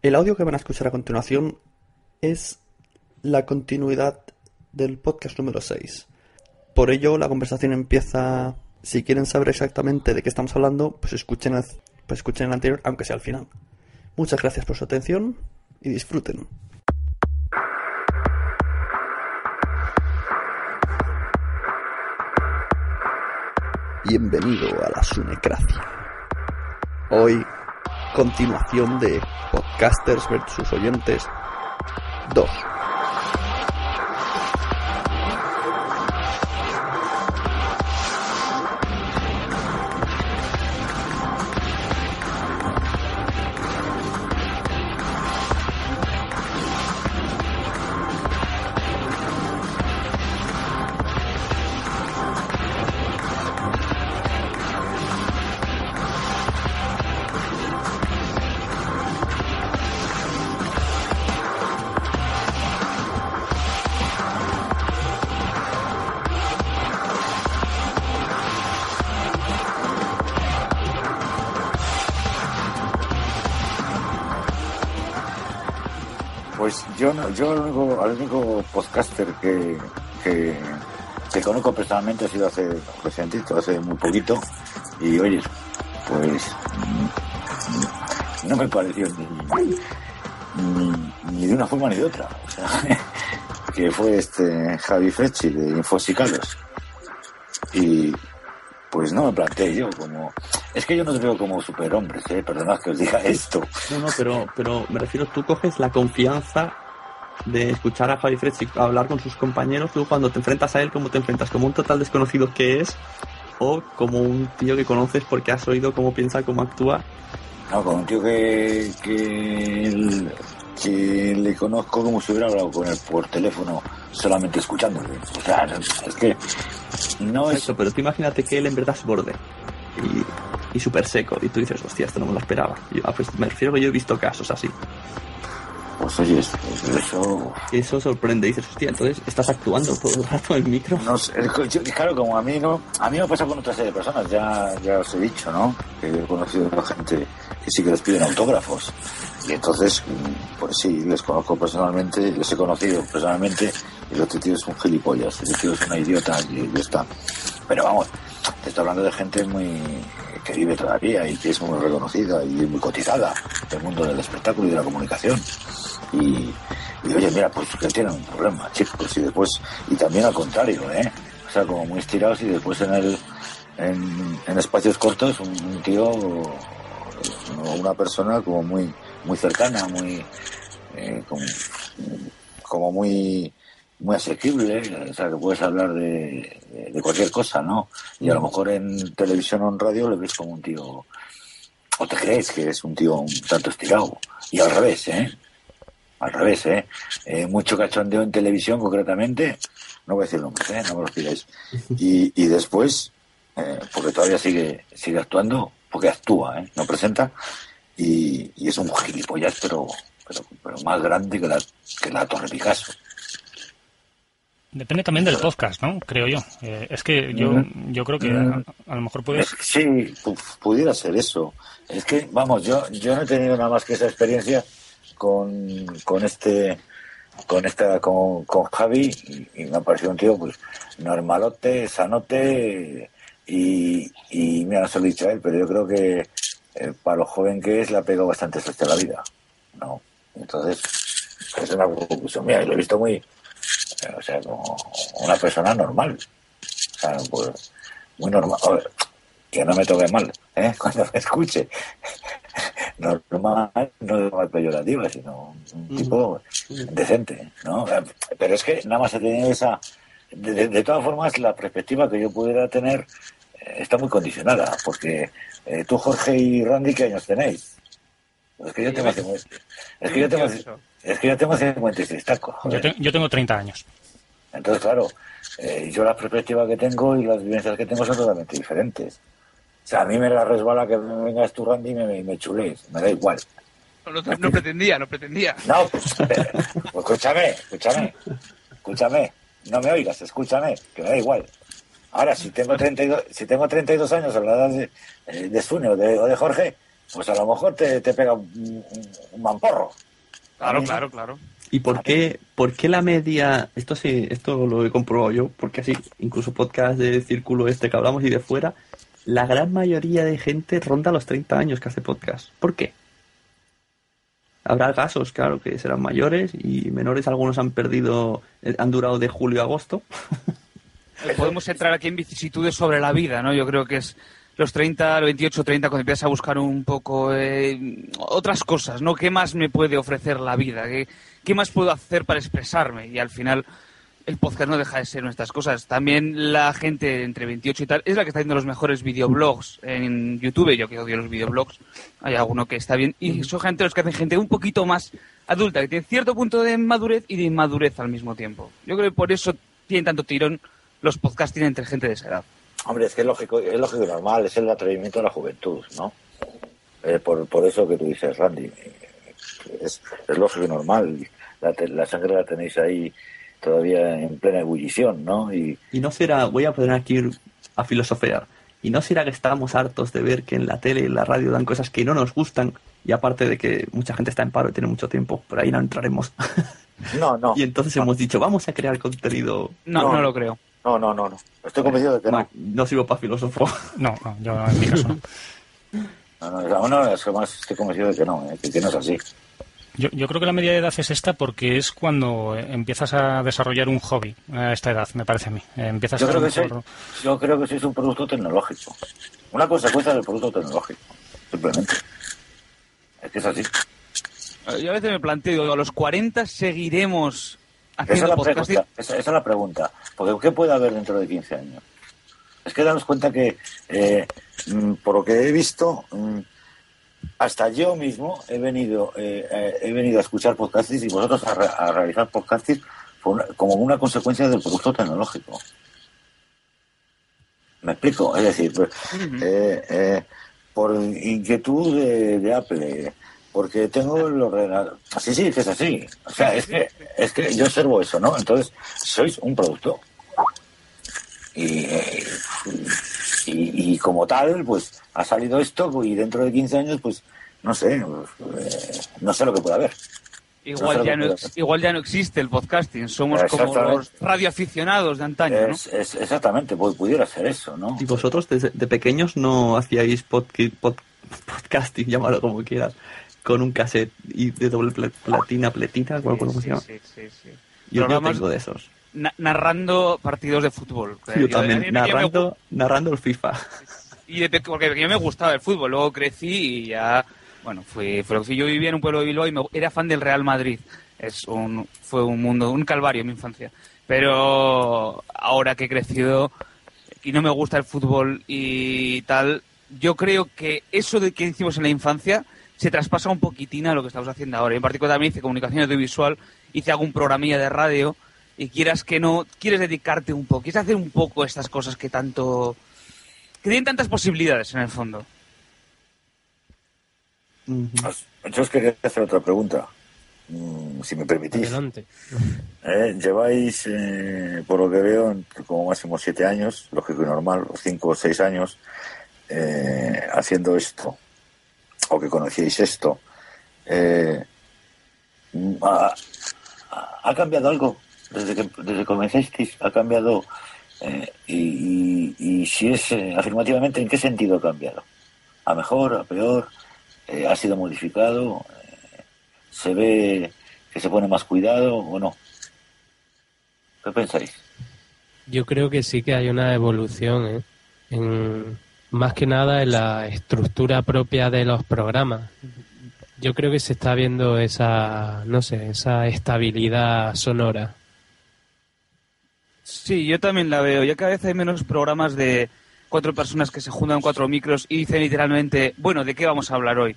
El audio que van a escuchar a continuación es la continuidad del podcast número 6. Por ello, la conversación empieza. Si quieren saber exactamente de qué estamos hablando, pues escuchen el, pues escuchen el anterior, aunque sea al final. Muchas gracias por su atención y disfruten. Bienvenido a la Sunecracia. Hoy, continuación de Podcasters versus Oyentes 2. Yo, el único, al único podcaster que, que, que conozco personalmente ha sido hace recientito, hace muy poquito. Y oye, pues no me pareció ni, ni, de una forma ni de otra. O sea, que fue este Javi Frecci de Infosicados. Y pues no me planteé yo como... Es que yo no os veo como superhombres, ¿eh? perdonad que os diga esto. No, no, pero, pero me refiero, tú coges la confianza de escuchar a Javi Frecci hablar con sus compañeros, tú cuando te enfrentas a él, ¿cómo te enfrentas? ¿Como un total desconocido que es? ¿O como un tío que conoces porque has oído cómo piensa, cómo actúa? No, con un tío que, que, que le conozco como si hubiera hablado con él por teléfono solamente escuchándole. O sea, es que no es... Exacto, pero tú imagínate que él en verdad es borde y, y súper seco y tú dices, hostia, esto no me lo esperaba. Yo, ah, pues me refiero que yo he visto casos así. Pues oye, eso... eso sorprende, dices, hostia, entonces estás actuando todo el rato en el micro. no sé, yo- claro, como a mí no... A mí me pasa con otra serie de personas, ya, ya os he dicho, ¿no? Que he conocido a gente que sí que les piden autógrafos. Y entonces, mm, pues sí, les conozco personalmente, les he conocido personalmente, y otro tío es un gilipollas, el tío es una idiota y ya está. Pero vamos, te estoy hablando de gente muy que vive todavía y que es muy reconocida y muy cotizada del mundo del espectáculo y de la comunicación. Y, oye, mira, pues que tienen un problema, chicos, y después, y también al contrario, ¿eh? O sea, como muy estirados y después en el, en, espacios cortos, un, un tío o una persona como muy, muy cercana, muy, eh, como, como muy, muy asequible, o sea, que puedes hablar de, de- cualquier cosa, ¿no? Y a lo mejor en televisión o en radio le ves como un tío, o te crees que es un tío un tanto estirado, y al revés, ¿eh? Al revés, ¿eh? Eh, mucho cachondeo en televisión, concretamente, no voy a decir nombres, ¿eh? No me los pidáis. Y, y después, eh, porque todavía sigue, sigue actuando, porque actúa, ¿eh? No presenta, y, y es un gilipollas, pero, pero, pero más grande que la, que la Torre Picasso. Depende también del podcast, ¿no? Creo yo. Eh, es que yo, yo creo que a, a lo mejor puedes... Sí, pu- pudiera ser eso. Es que, vamos, yo, yo no he tenido nada más que esa experiencia con, con este, con esta, con, con Javi, y, y me ha parecido un tío, pues, normalote, sanote, y, y mira, no se lo he dicho a él, pero yo creo que eh, para lo joven que es, le ha pegado bastante suerte a la vida, ¿no? Entonces, es una conclusión mía, y lo he visto muy, o sea, como una persona normal. O sea, pues, muy normal. A ver, que no me toque mal, ¿eh? Cuando me escuche. Normal, no de forma peyorativa, sino un tipo decente, ¿no? Pero es que nada más he tenido esa... De, de- de todas formas, la perspectiva que yo pudiera tener está muy condicionada, porque eh, tú, Jorge y Randy, ¿qué años tenéis? Es que yo tengo, es que yo tengo, es que yo tengo 56 tacos. Yo, yo, tengo 30 años. Entonces, claro, eh, yo la perspectiva que tengo y las vivencias que tengo son totalmente diferentes. O sea, a mí me la resbala que me vengas tú, Randy, y me, me chules. Me da igual. No, pretendía, no pretendía. No, pues, pues, escúchame, escúchame, escúchame. No me oigas, escúchame, que me da igual. Ahora, si tengo 32, si tengo 32 años a la edad de, eh, de Sune o de, Jorge, pues a lo mejor te, pega un, mamporro. Claro, claro, claro. ¿Y por qué, por qué la media, esto sí, esto lo he comprobado yo, porque así, incluso podcast de círculo este que hablamos y de fuera, la gran mayoría de gente ronda los 30 años que hace podcast. ¿Por qué? Habrá casos, claro, que serán mayores y menores, algunos han perdido, eh, han durado de julio a agosto. Podemos entrar aquí en vicisitudes sobre la vida, ¿no? Yo creo que es los 30, los 28, 30, cuando empiezas a buscar un poco eh, otras cosas, ¿no? ¿Qué más me puede ofrecer la vida? ¿Qué, ¿Qué más puedo hacer para expresarme? Y al final el podcast no deja de ser nuestras cosas. También la gente entre 28 y tal es la que está haciendo los mejores videoblogs en YouTube. Yo que odio los videoblogs, hay alguno que está bien. Y son gente los que hacen gente un poquito más adulta, que tiene cierto punto de madurez y de inmadurez al mismo tiempo. Yo creo que por eso tienen tanto tirón los podcasting entre gente de esa edad. Hombre, es que es lógico, es lógico y normal, es el atrevimiento de la juventud, ¿no? Eh, por, por eso que tú dices, Randy. Es, es lógico y normal. La, la sangre la tenéis ahí todavía en plena ebullición, ¿no? Y, y no será, voy a poner aquí a filosofear, y no será que estamos hartos de ver que en la tele y en la radio dan cosas que no nos gustan, y aparte de que mucha gente está en paro y tiene mucho tiempo, por ahí no entraremos. No, no. y entonces hemos dicho, vamos a crear contenido. No, no, lo creo. No, no, no, no. Estoy convencido de que no. No, sirvo para filósofo. No, yo en mi caso no. No, no, no, es que más estoy convencido de que no, eh, que no es así. Yo, yo, creo que la media de edad es esta porque es cuando empiezas a desarrollar un hobby a esta edad, me parece a mí. Empiezas yo, creo que soy, yo creo que sois un producto tecnológico. Una consecuencia del producto tecnológico, simplemente. Es que es así. Yo a veces me planteo, a los 40 seguiremos esa es, esa, es la pregunta. Porque ¿qué puede haber dentro de 15 años? Es que daros cuenta que, eh, mm, por lo que he visto, mm, hasta yo mismo he venido eh, eh, he venido a escuchar podcasts y vosotros a, realizar podcasts como una consecuencia del producto tecnológico. ¿Me explico? Es decir, pues, eh, por inquietud de, Apple, porque tengo el ordenador. Así sí, es así. O sea, es que, es que yo observo eso, ¿no? Entonces, sois un producto. Y, y, como tal, pues ha salido esto y dentro de 15 años, pues no sé, eh, no sé lo que puede haber. Igual, ya no, igual ya no existe el podcasting, somos como los radioaficionados de antaño, es, Es, exactamente, pudiera ser eso, ¿no? ¿Y vosotros de pequeños no hacíais podcasting, llámalo como quieras, con un cassette y de doble platina, pletina, sí, sí, se llama? Sí, sí, sí. Yo no tengo de esos narrando partidos de fútbol. yo, también, narrando, narrando el FIFA. Y porque yo me gustaba el fútbol, luego crecí y ya, bueno, fue, fue lo que yo vivía en un pueblo de Bilbao y me, era fan del Real Madrid. Es un, fue un mundo, un calvario en mi infancia. Pero ahora que he crecido y no me gusta el fútbol y tal, yo creo que eso de que hicimos en la infancia se traspasa un poquitín a lo que estamos haciendo ahora. En particular también hice comunicación audiovisual, hice algún programilla de radio y quieras que no, quieres dedicarte un poco, quieres hacer un poco estas cosas que tanto, que tienen tantas posibilidades en el fondo. Yo os quería hacer otra pregunta, mm, si me permitís. Adelante. Eh, lleváis, eh, por lo que veo, como máximo siete años, lógico y normal, cinco o seis años, eh, haciendo esto, o que conocíais esto. ¿ha, ¿Ha cambiado algo desde que, desde que comenzasteis ha cambiado eh, y, si es eh, afirmativamente, ¿en qué sentido ha cambiado? ¿A mejor, a peor? Eh, ¿Ha sido modificado? ¿Se ve que se pone más cuidado o no? ¿Qué pensáis? Yo creo que sí que hay una evolución, en, más que nada en la estructura propia de los programas. Yo creo que se está viendo esa, no sé, esa estabilidad sonora Sí, yo también la veo. Ya cada vez hay menos programas de, cuatro personas que se juntan cuatro micros y dicen literalmente, bueno, ¿de qué vamos a hablar hoy?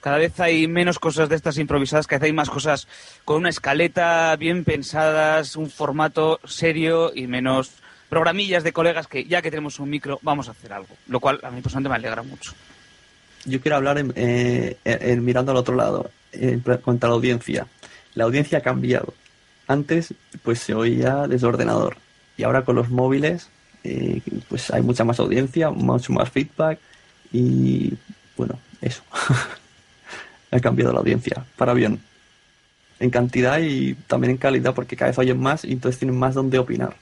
Cada vez hay menos cosas de estas improvisadas, cada vez hay más cosas con una escaleta bien pensadas, un formato serio y menos programillas de colegas que ya que tenemos un micro vamos a hacer algo, lo cual a mí personalmente me alegra mucho. Yo quiero hablar en, eh, mirando al otro lado, pla- contra la audiencia. La audiencia ha cambiado. Antes, pues se oía desde ordenador. Y ahora con los móviles, eh, pues hay mucha más audiencia, mucho más feedback. Y bueno, eso. ha cambiado la audiencia, para bien. En cantidad y también en calidad, porque cada vez oyen más y entonces tienen más donde opinar.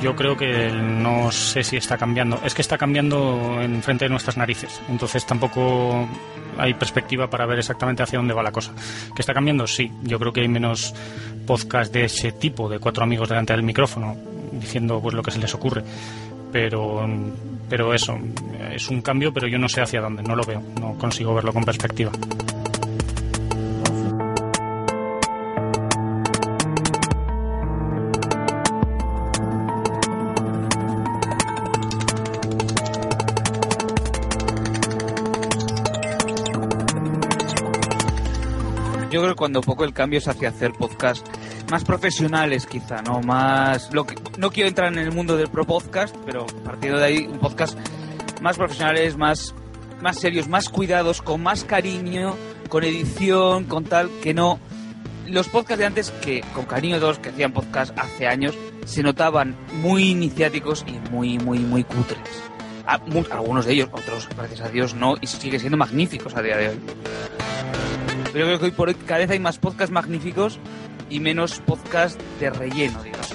Yo, creo que no sé si está cambiando. Es que está cambiando en frente de nuestras narices. Entonces tampoco hay perspectiva para ver exactamente hacia dónde va la cosa. ¿Que está cambiando? Sí. Yo creo que hay menos podcast de ese tipo, de cuatro amigos delante del micrófono, diciendo pues lo que se les ocurre. Pero, pero eso, es un cambio, pero yo no sé hacia dónde. No lo veo. No consigo verlo con perspectiva. Cuando poco el cambio es hacia hacer podcast más profesionales quizá, ¿no? Más lo que no quiero entrar en el mundo del pro podcast, pero partiendo de ahí un podcast más profesionales, más más serios, más cuidados, con más cariño, con edición, con tal que no los podcasts de antes que con cariño todos que hacían podcast hace años se notaban muy iniciáticos y muy muy muy cutres. Ah, algunos de ellos, otros gracias a Dios no y sigue siendo magníficos a día de hoy. Pero yo creo que hoy por hoy cada vez hay más podcasts magníficos y menos podcasts de relleno, digamos.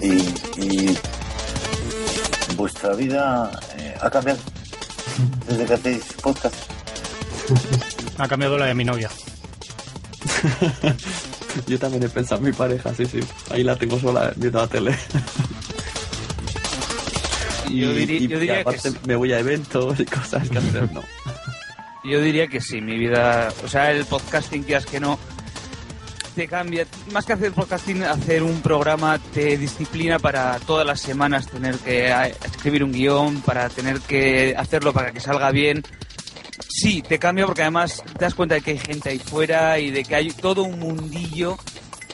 Y, y vuestra vida eh, ha cambiado desde que hacéis podcast. Ha cambiado la de mi novia. Yo también he pensado en mi pareja, sí, sí. Ahí la tengo sola viendo la tele. Y, Yo diría- y yo diría que aparte sí. me voy a eventos y cosas que hacer, no. Yo diría que sí, mi vida, o sea, el podcasting, quieras que no, te cambia. Más que hacer podcasting, hacer un programa te disciplina para todas las semanas tener que eh, escribir un guion, para tener que hacerlo para que salga bien. Sí, te cambia porque además te das cuenta de que hay gente ahí fuera y de que hay todo un mundillo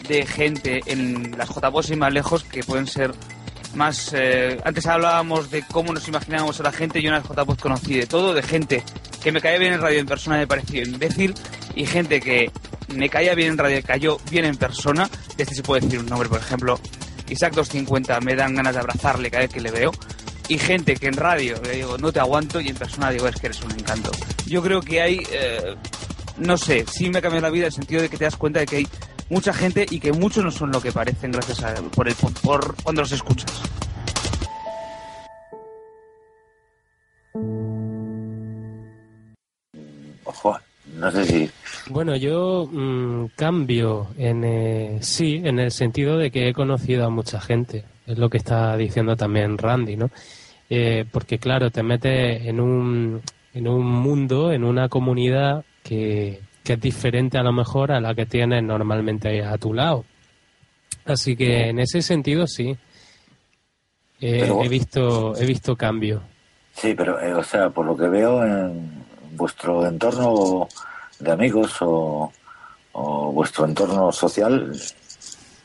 de gente en las JPOS y más lejos que pueden ser más... eh, antes hablábamos de cómo nos imaginábamos a la gente, yo en las JPOS conocí de todo, de gente que me caía bien en radio en persona me pareció imbécil y gente que me caía bien en radio cayó bien en persona. Este se puede decir un nombre, por ejemplo, Isaac 250, me dan ganas de abrazarle cada vez que le veo. Y gente que en radio le digo, no te aguanto, y en persona digo, es que eres un encanto. Yo creo que hay, eh, no sé, sí me ha cambiado la vida en el sentido de que te das cuenta de que hay mucha gente y que muchos no son lo que parecen gracias a por, el, por cuando los escuchas. Ojo, no sé si Bueno, yo mm, cambio en eh, sí, en el sentido de que he conocido a mucha gente. Es lo que está diciendo también Randy, ¿no? Eh, porque claro, te metes en un, en un mundo, en una comunidad que, que es diferente a lo mejor a la que tienes normalmente a tu lado. Así que en ese sentido sí. Eh, Pero- he visto he visto cambio. Sí, pero, eh, o sea, por lo que veo en vuestro entorno de amigos o, o vuestro entorno social,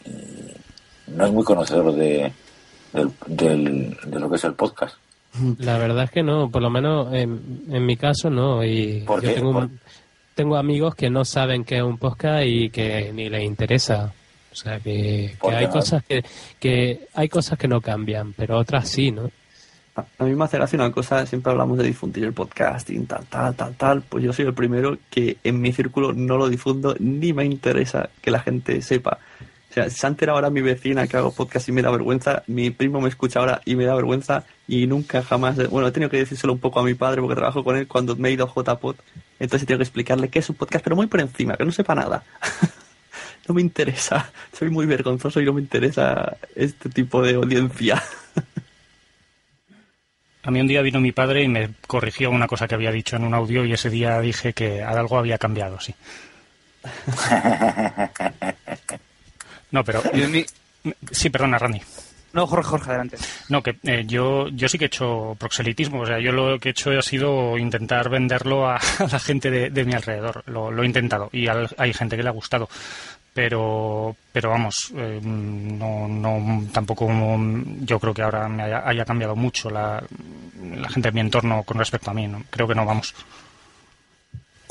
eh, no es muy conocedor de, del, del- de lo que es el podcast. La verdad es que no, por lo menos en, en mi caso no. Y ¿Por yo qué? tengo, un- tengo amigos que no saben qué es un podcast y que ni les interesa. O sea que, ¿Por que qué hay cosas que, que hay cosas que no cambian, pero otras sí, ¿no? A a mí me hace gracia una cosa, siempre hablamos de difundir el podcasting, tal, tal, tal, tal. Pues yo soy el primero que en mi círculo no lo difundo ni me interesa que la gente sepa. Sea, se ha enterado ahora mi vecina que hago podcast y me da vergüenza, mi primo me escucha ahora y me da vergüenza y nunca jamás, bueno, he tenido que decírselo un poco a mi padre porque trabajo con él cuando me he ido a JPod, entonces he tenido que explicarle qué es un podcast, pero muy por encima, que no sepa nada. no me interesa, soy muy vergonzoso y no me interesa este tipo de audiencia. A mí un día vino mi padre y me corrigió una cosa que había dicho en un audio y ese día dije que algo había cambiado, sí. No, pero... Sí, perdona, Randy. No, Jorge, Jorge, adelante. No, que eh, yo, yo sí que he hecho proxelitismo. O sea, yo lo que he hecho ha sido intentar venderlo a, la gente de, mi alrededor. Lo, he intentado y hay gente que le ha gustado. Pero, pero vamos, eh, no, no, tampoco yo creo que ahora me haya, cambiado mucho la, la, gente de mi entorno con respecto a mí. ¿no? Creo que no, vamos.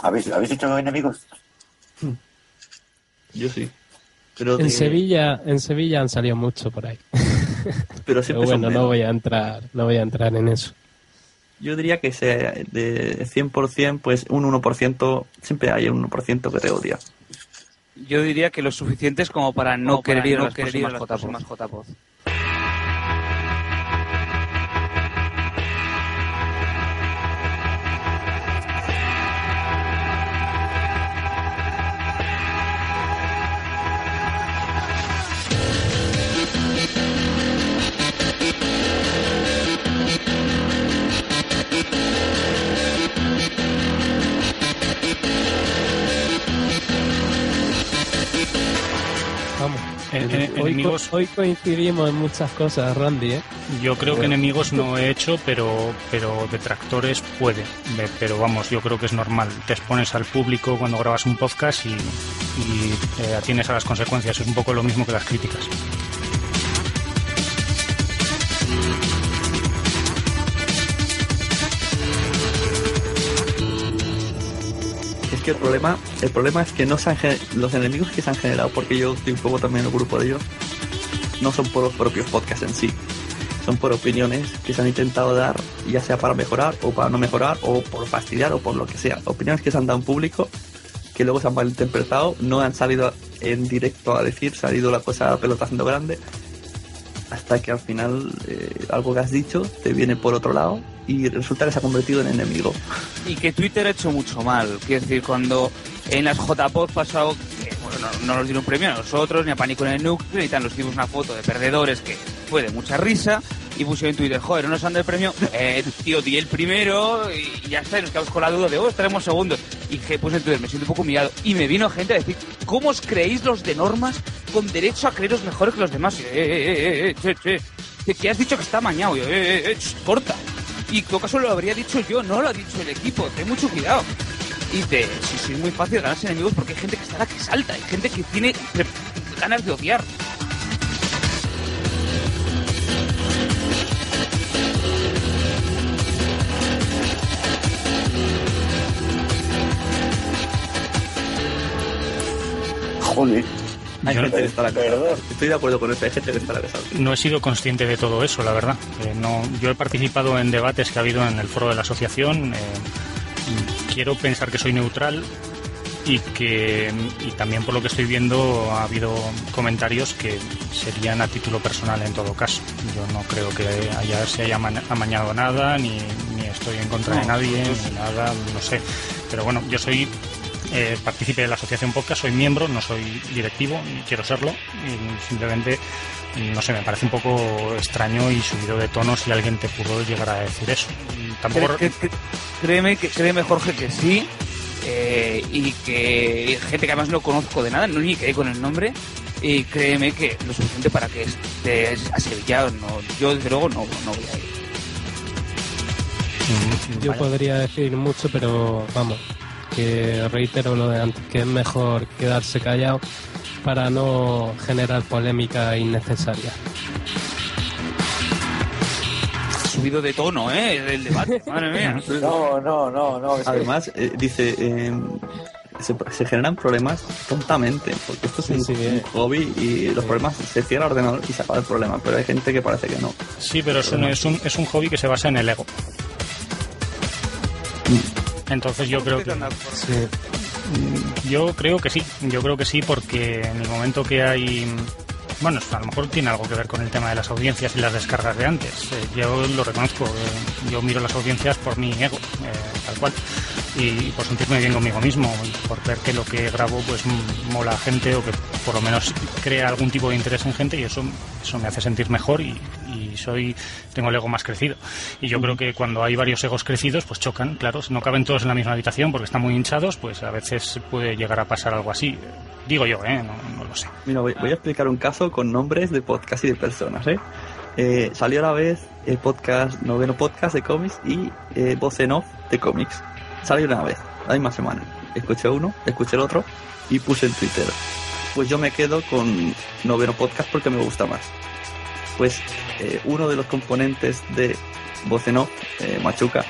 ¿Habéis, ¿habéis hecho enemigos? Yo sí. Pero en Sevilla, en Sevilla han salido mucho por ahí. Pero, bueno, no voy a entrar, no voy a entrar en eso. Yo diría que sea de 100%, pues un 1%, siempre hay un 1% que te odia. Yo diría que lo suficiente es como para no, querer ir a las próximas JPOZ. hoy, coincidimos en muchas cosas, Randy. ¿eh? Yo creo que enemigos no he hecho, pero, pero detractores puede. Pero vamos, yo creo que es normal. Te expones al público cuando grabas un podcast y, y eh, atienes a las consecuencias. Es un poco lo mismo que las críticas. El problema, el problema es que no se los enemigos que se han generado, porque yo estoy un poco también en el grupo de ellos, no son por los propios podcasts en sí. Son por opiniones que se han intentado dar, ya sea para mejorar o para no mejorar, o por fastidiar o por lo que sea. Opiniones que se han dado en público, que luego se han malinterpretado, no han salido en directo a decir, se ha ido la cosa a pelota haciendo grande, hasta que al final eh, algo que has dicho te viene por otro lado y resulta que se ha convertido en enemigo. Y que Twitter ha hecho mucho mal. Quiero decir, cuando en las JPOD pasado, bueno, no, nos dieron premio a nosotros, ni a Pánico en el Núcleo, y tal, nos dimos una foto de perdedores que fue de mucha risa, y pusieron en Twitter, joder, no nos han dado el premio, eh, tío, di el primero, y ya está, y nos quedamos con la duda de, oh, estaremos segundos. Y que puse en Twitter, me siento un poco humillado. Y me vino gente a decir, ¿cómo os creéis los de normas con derecho a creeros mejores que los demás? Eh, eh, eh, eh, che, che. Que has dicho que está mañado, eh, eh, eh, corta. Y en todo caso lo habría dicho yo, no lo ha dicho el equipo. Ten mucho cuidado. Y te, sí, es muy fácil ganarse enemigos porque hay gente que está la que salta, hay gente que tiene ganas de odiar. Hay gente que está la Estoy de acuerdo con eso, hay gente que está la No he sido consciente de todo eso, la verdad. Eh, no, yo he participado en debates que ha habido en el foro de la asociación. Eh, quiero pensar que soy neutral y que y también por lo que estoy viendo ha habido comentarios que serían a título personal en todo caso. Yo no creo que haya, se haya amañado nada, ni, ni estoy en contra de nadie, ni nada, no sé. Pero bueno, yo soy eh, participe de la asociación podcast, soy miembro, no soy directivo, ni quiero serlo, y simplemente, no sé, me parece un poco extraño y subido de tono si alguien te pudo llegar a decir eso. Tampoco... créeme, que, créeme, Jorge, que sí, eh, y que gente que además no conozco de nada, no ni quedé con el nombre, y créeme que lo suficiente para que estés asevillado, no, yo desde luego no, no voy a ir. Yo podría decir mucho, pero vamos, que reitero lo de antes, que es mejor quedarse callado para no generar polémica innecesaria. Subido de tono, ¿eh? El debate, madre mía. No, no, no, no. Además, eh, dice, eh, se, generan problemas tontamente, porque esto es un, hobby y los problemas se cierra el ordenador y se acaba el problema, pero hay gente que parece que no. Sí, pero, es, un, es, un, es un hobby que se basa en el ego. Mm. Entonces yo creo que... Yo creo que sí, yo creo que sí, porque en el momento que hay bueno, a lo mejor tiene algo que ver con el tema de las audiencias y las descargas de antes. Eh, yo lo reconozco, eh, yo miro las audiencias por mi ego, eh, tal cual, y por sentirme bien conmigo mismo, y por ver que lo que grabo pues mola a gente o que por lo menos crea algún tipo de interés en gente y eso, eso me hace sentir mejor y, y soy tengo el ego más crecido. Y yo creo que cuando hay varios egos crecidos, pues chocan, claro, no caben todos en la misma habitación porque están muy hinchados, pues a veces puede llegar a pasar algo así. Digo yo, ¿eh? No, lo sé. Mira, voy, a explicar un caso con nombres de podcast y de personas, ¿eh? eh salió a la vez el podcast, noveno podcast de cómics y eh, voz en off de cómics. Salió una vez, la misma semana. Escuché uno, escuché el otro y puse en Twitter. Pues yo me quedo con noveno podcast porque me gusta más. Pues eh, uno de los componentes de voz en off, eh, Machuca,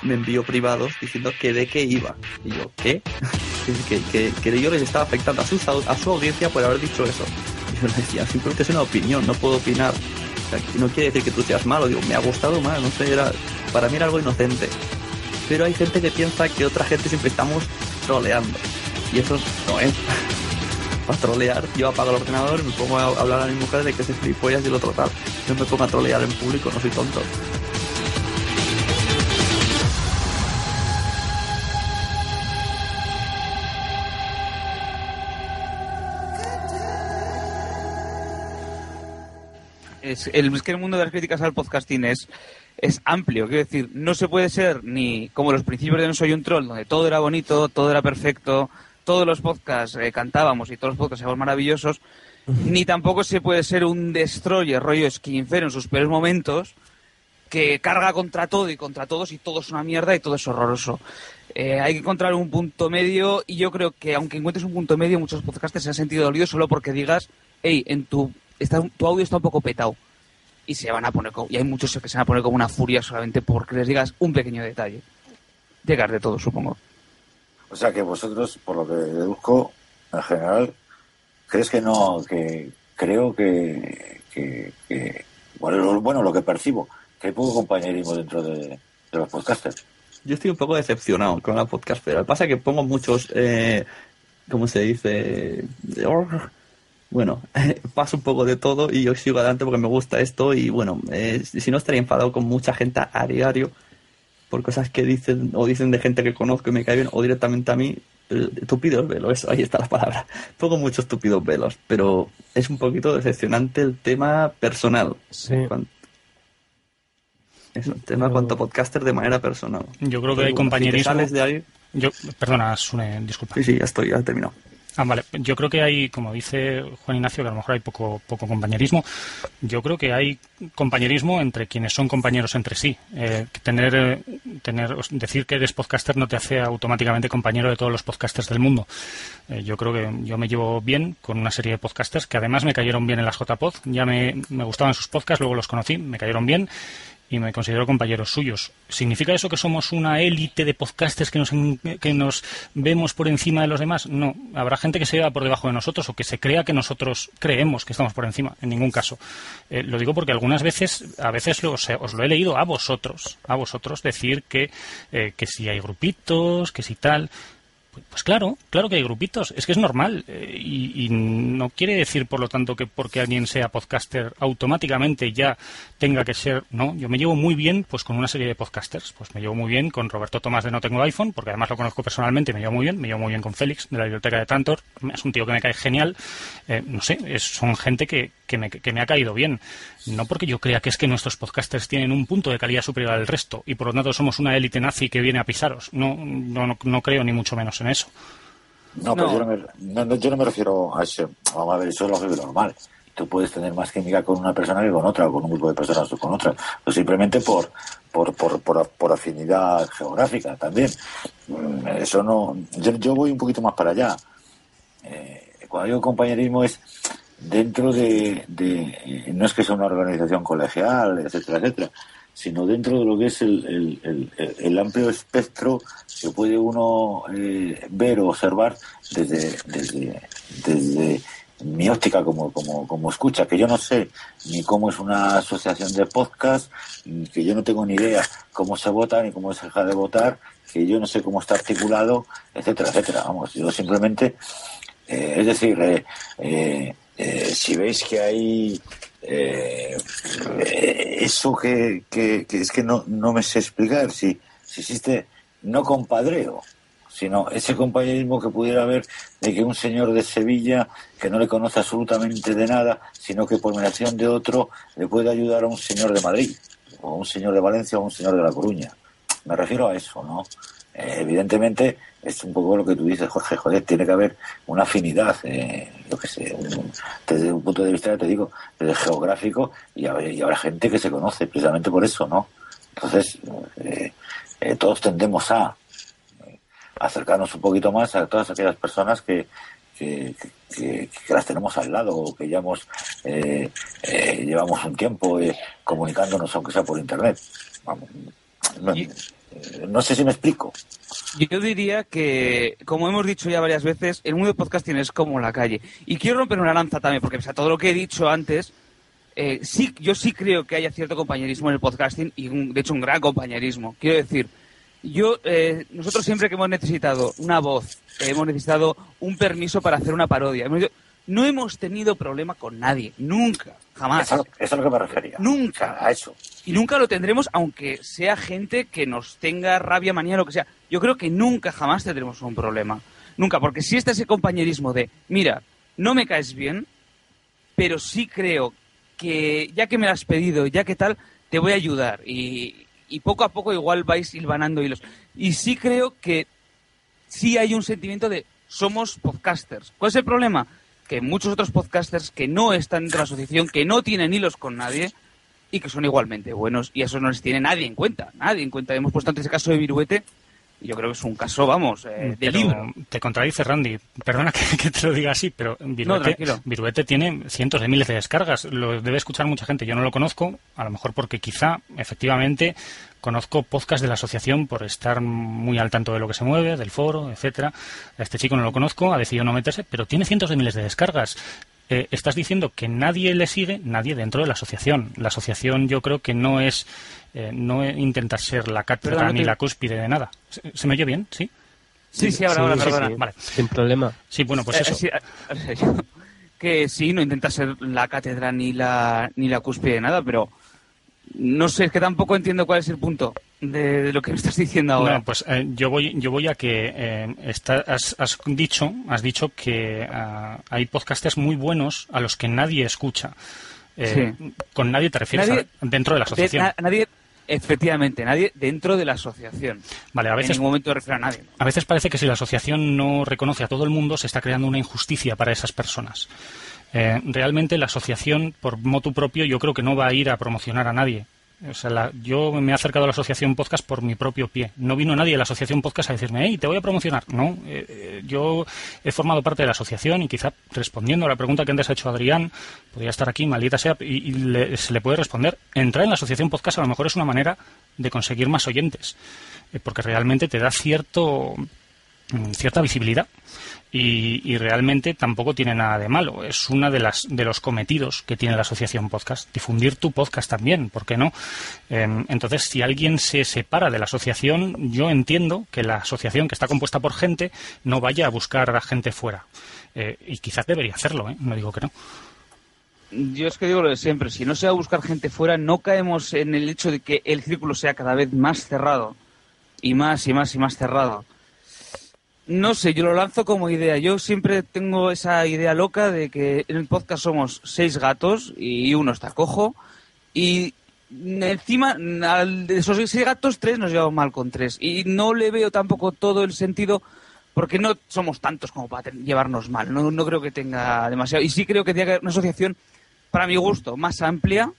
me envió privados diciendo que de qué iba. Y yo, ¿qué? que, que, yo les estaba afectando a su, a su audiencia por haber dicho eso. Y yo le decía, simplemente es una opinión, no puedo opinar. no quiere decir que tú seas malo, digo, me ha gustado más, no sé, era, para mí era algo inocente. Pero hay gente que piensa que otra gente siempre estamos troleando. Y eso no es. Para trolear, yo apago el ordenador y me pongo a hablar a mi mujer de que se flipollas y el otro tal. Yo me pongo a trolear en público, no soy tonto. Es, el, que el mundo de las críticas al podcasting es, es amplio. Quiero decir, no se puede ser ni como los principios de No Soy un Troll, donde todo era bonito, todo era perfecto, todos los podcasts eh, cantábamos y todos los podcasts eran maravillosos, ni tampoco se puede ser un destroyer, rollo Skinfer en sus peores momentos, que carga contra todo y contra todos y todo es una mierda y todo es horroroso. Eh, hay que encontrar un punto medio y yo creo que aunque encuentres un punto medio, muchos podcasters se han sentido dolidos solo porque digas, hey, en tu tu audio está un poco petado. Y se van a poner y hay muchos que se van a poner como una furia solamente porque les digas un pequeño detalle. Llegar de todo, supongo. O sea que vosotros, por lo que deduzco, en general, crees que no, que creo que, que, bueno, lo, que percibo, que hay poco compañerismo dentro de, los podcasters. Yo estoy un poco decepcionado con la podcastera. Pasa que pongo muchos, eh, ¿cómo se dice? Bueno, paso un poco de todo y yo sigo adelante porque me gusta esto y bueno, eh, si no estaría enfadado con mucha gente a diario por cosas que dicen o dicen de gente que conozco y me cae bien o directamente a mí, estúpidos velos, eso, ahí está la palabra. Pongo muchos estúpidos velos, pero es un poquito decepcionante el tema personal. Sí. Es un tema cuanto podcaster de manera personal. Yo creo que hay compañerismo. de ahí... Yo, perdona, Sune, disculpa. Sí, sí, ya estoy, ya he terminado. Ah, vale. Yo creo que hay, como dice Juan Ignacio, que a lo mejor hay poco, poco compañerismo. Yo creo que hay compañerismo entre quienes son compañeros entre sí. Eh, tener, tener, decir que eres podcaster no te hace automáticamente compañero de todos los podcasters del mundo. Eh, yo creo que yo me llevo bien con una serie de podcasters que además me cayeron bien en las JPod. Ya me, me gustaban sus podcasts, luego los conocí, me cayeron bien y me considero compañeros suyos. ¿Significa eso que somos una élite de podcasters que nos, que nos vemos por encima de los demás? No, habrá gente que se vea por debajo de nosotros o que se crea que nosotros creemos que estamos por encima, en ningún caso. Eh, lo digo porque algunas veces, a veces lo, os lo he leído a vosotros, a vosotros decir que, eh, que si hay grupitos, que si tal. Pues claro, claro que hay grupitos, es que es normal eh, y, no quiere decir, por lo tanto, que porque alguien sea podcaster automáticamente ya tenga que ser, no, yo me llevo muy bien pues con una serie de podcasters, pues me llevo muy bien con Roberto Tomás de No Tengo iPhone, porque además lo conozco personalmente, me llevo muy bien, me llevo muy bien con Félix de la biblioteca de Tantor, es un tío que me cae genial, eh, no sé, son gente que, que, me, que me ha caído bien, no porque yo crea que es que nuestros podcasters tienen un punto de calidad superior al resto y por lo tanto somos una élite nazi que viene a pisaros, no, no, no creo ni mucho menos en eso. No, pero yo no, me, yo no me refiero a eso. Vamos a ver, eso es lo normal. Tú puedes tener más química con una persona que con otra, o con un grupo de personas o con otra. Pues simplemente por, por, por, por, afinidad geográfica también. Mm, eso no. Yo, yo voy un poquito más para allá. Eh, cuando digo compañerismo es dentro de, eh, no es que sea una organización colegial, etcétera, etcétera, sino dentro de lo que es el, el, amplio espectro que puede uno eh, ver o observar desde, desde, desde mi óptica como, como, como escucha, que yo no sé ni cómo es una asociación de podcast, que yo no tengo ni idea cómo se vota ni cómo se deja de votar, que yo no sé cómo está articulado, etcétera, etcétera. Vamos, yo simplemente, eh, es decir, eh, eh, si veis que hay eh, eh, eso que, que, que es que no, no me sé explicar, si, si existe no compadreo, sino ese compañerismo que pudiera haber de que un señor de Sevilla que no le conoce absolutamente de nada, sino que por mediación de otro le puede ayudar a un señor de Madrid, o a un señor de Valencia, o a un señor de La Coruña. Me refiero a eso, ¿no? Eh, evidentemente es un poco lo que tú dices, Jorge, joder, tiene que haber una afinidad, eh, yo qué sé, un- desde un punto de vista, te digo, desde geográfico, y habrá, y habrá gente que se conoce precisamente por eso, ¿no? Entonces, eh, eh, todos tendemos a eh, acercarnos un poquito más a todas aquellas personas que, que, que- que las tenemos al lado o que ya hemos, eh, eh, llevamos un tiempo eh, comunicándonos, aunque sea por internet. Vamos, no, Y- no sé si me explico. Yo diría que, como hemos dicho ya varias veces, el mundo de podcasting es como la calle. Y quiero romper una lanza también, porque pese a todo lo que he dicho antes, eh, sí, yo sí creo que haya cierto compañerismo en el podcasting y, de hecho, un gran compañerismo. Quiero decir, yo, eh, nosotros siempre que hemos necesitado una voz, eh, hemos necesitado un permiso para hacer una parodia, no hemos tenido problema con nadie, nunca, jamás. Eso, es lo- eso es a lo que me refería. Nunca. O sea, a eso. Y nunca lo tendremos, aunque sea gente que nos tenga rabia, manía, lo que sea. Yo creo que nunca, jamás tendremos un problema. Nunca, porque si está ese compañerismo de, mira, no me caes bien, pero sí creo que ya que me lo has pedido, ya que tal, te voy a ayudar. Y, y poco a poco igual vais hilvanando hilos. Y sí creo que sí hay un sentimiento de somos podcasters. ¿Cuál es el problema? Que muchos otros podcasters que no están dentro de la asociación, que no tienen hilos con nadie y que son igualmente buenos y eso no les tiene nadie en cuenta. Nadie en cuenta. Hemos puesto antes el caso de Viruete y yo creo que es un caso, vamos, eh, de Pero libro. Te contradice Randy. Perdona que, que te lo diga así, pero. Viruete tiene cientos de miles de descargas. Lo debe escuchar mucha gente. Yo no lo conozco, a lo mejor porque quizá, efectivamente, conozco podcast de la asociación por estar muy al tanto de lo que se mueve, del foro, etcétera. A este chico no lo conozco, ha decidido no meterse, pero tiene cientos de miles de descargas. Eh, estás diciendo que nadie le sigue, nadie dentro de la asociación. La asociación yo creo que no es eh, no es intentar ser la cátedra ni te- la cúspide de nada. ¿Se, se me oye bien? ¿Sí? Sí, sí, ahora, ahora, Sí, perdona. sí. Vale. Sin problema. Sí, bueno, pues Eh, eso. sí, eh, yo- que sí, no intenta ser la cátedra ni la, ni la cúspide de nada, pero no sé, es que tampoco entiendo cuál es el punto de, de lo que me estás diciendo ahora. No, pues eh, yo voy yo voy a que eh, está- has, has dicho has dicho que ah, hay podcasters muy buenos a los que nadie escucha. Eh, Con nadie te refieres Nadie- a- dentro de la De- asociación. na- nadie, efectivamente, nadie dentro de la asociación. Vale, a En veces ningún momento me refiero a nadie. A veces parece que si la asociación no reconoce a todo el mundo, se está creando una injusticia para esas personas. Eh, realmente la asociación, por motu propio, yo creo que no va a ir a promocionar a nadie. O sea, la- yo me he acercado a la asociación podcast por mi propio pie. No vino nadie de la asociación podcast a decirme, hey, te voy a promocionar. No, eh, eh, yo he formado parte de la asociación y quizá respondiendo a la pregunta que antes ha hecho Adrián, podría estar aquí, maldita sea, y, le- se le puede responder. Entrar en la asociación podcast a lo mejor es una manera de conseguir más oyentes, eh, porque realmente te da cierto mm, cierta visibilidad y, realmente tampoco tiene nada de malo. Es una de las de los cometidos que tiene la asociación podcast. Difundir tu podcast también, ¿por qué no? Em, entonces, si alguien se separa de la asociación, yo entiendo que la asociación que está compuesta por gente no vaya a buscar a gente fuera. Eh, y quizás debería hacerlo, ¿eh? no digo que no. Yo es que digo lo de siempre, si no se va a buscar gente fuera, no caemos en el hecho de que el círculo sea cada vez más cerrado y más y más y más cerrado. No sé, yo lo lanzo como idea. Yo siempre tengo esa idea loca de que en el podcast somos seis gatos y uno está cojo y encima de esos seis gatos tres nos llevamos mal con tres y no le veo tampoco todo el sentido porque no somos tantos como para llevarnos mal. No, no creo que tenga demasiado. Y sí creo que tiene que haber una asociación, para mi gusto, más amplia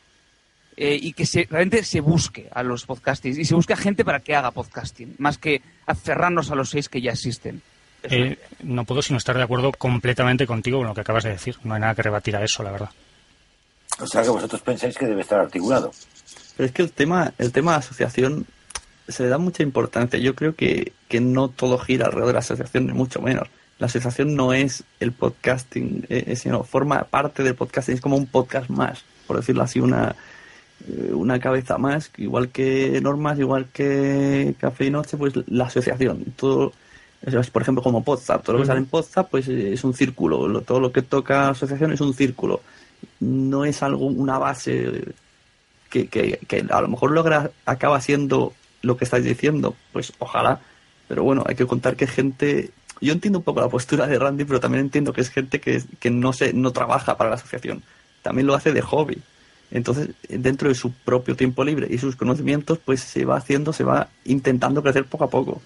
eh, y que se, realmente se busque a los podcastings y se busque a gente para que haga podcasting, más que aferrarnos a los seis que ya existen. Eh, no puedo sino estar de acuerdo completamente contigo con lo que acabas de decir. No hay nada que rebatir a eso, la verdad. O sea que vosotros pensáis que debe estar articulado. Pero es que el tema, el tema de asociación se le da mucha importancia. Yo creo que, que no todo gira alrededor de la asociación, ni mucho menos. La asociación no es el podcasting, eh, sino forma parte del podcasting, es como un podcast más, por decirlo así, una una cabeza más, igual que normas, igual que café y noche, pues la asociación. Todo, por ejemplo, como Podzap, todo lo que sale en Podzap, pues es un círculo. todo lo que toca asociación es un círculo. No es algo, una base que, que, que a lo mejor logra, acaba siendo lo que estáis diciendo. Pues ojalá. Pero bueno, hay que contar que gente yo entiendo un poco la postura de Randy, pero también entiendo que es gente que, que no, se, no trabaja para la asociación. También lo hace de hobby. Entonces, dentro de su propio tiempo libre y sus conocimientos, pues se va haciendo, se va intentando crecer poco a poco.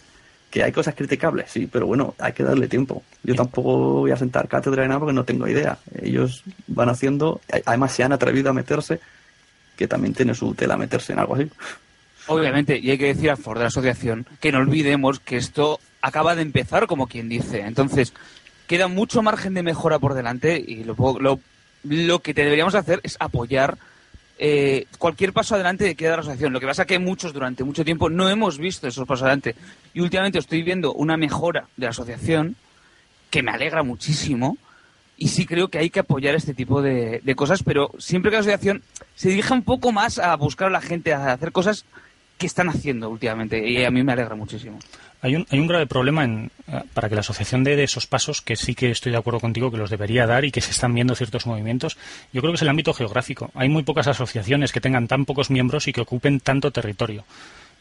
Que hay cosas criticables, sí, pero bueno, hay que darle tiempo. Yo tampoco voy a sentar cátedra de nada porque no tengo idea. Ellos van haciendo, además se han atrevido a meterse, que también tiene su tela meterse en algo así. Obviamente, y hay que decir a favor de la asociación que no olvidemos que esto acaba de empezar, como quien dice. Entonces, queda mucho margen de mejora por delante y lo, lo, lo que deberíamos hacer es apoyar eh, cualquier paso adelante de que da la asociación. Lo que pasa es que muchos durante mucho tiempo no hemos visto esos pasos adelante. Y últimamente estoy viendo una mejora de la asociación que me alegra muchísimo. Y sí creo que hay que apoyar este tipo de, de cosas, pero siempre que la asociación se dirija un poco más a buscar a la gente, a hacer cosas que están haciendo últimamente. Y a mí me alegra muchísimo. Hay un, hay un grave problema en, eh, para que la asociación dé esos pasos, que sí que estoy de acuerdo contigo que los debería dar y que se están viendo ciertos movimientos. Yo creo que es el ámbito geográfico. Hay muy pocas asociaciones que tengan tan pocos miembros y que ocupen tanto territorio.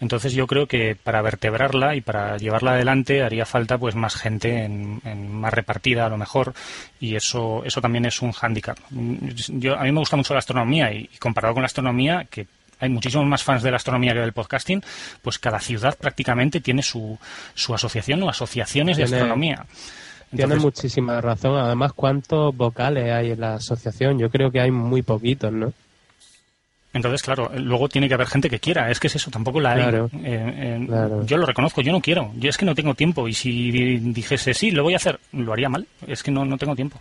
Entonces yo creo que para vertebrarla y para llevarla adelante haría falta pues más gente en, más repartida a lo mejor y eso eso también es un hándicap. Yo a mí me gusta mucho la astronomía y comparado con la astronomía que hay muchísimos más fans de la astronomía que del podcasting, pues cada ciudad prácticamente tiene su, su asociación o asociaciones de astronomía. tiene muchísima razón. Además, ¿cuántos vocales hay en la asociación? Yo creo que hay muy poquitos, ¿no? Entonces, claro, luego tiene que haber gente que quiera. Es que es eso, tampoco la hay. Eh, eh, yo lo reconozco, yo no quiero. Yo es que no tengo tiempo. Y si dijese sí, lo voy a hacer, lo haría mal. Es que no, no tengo tiempo.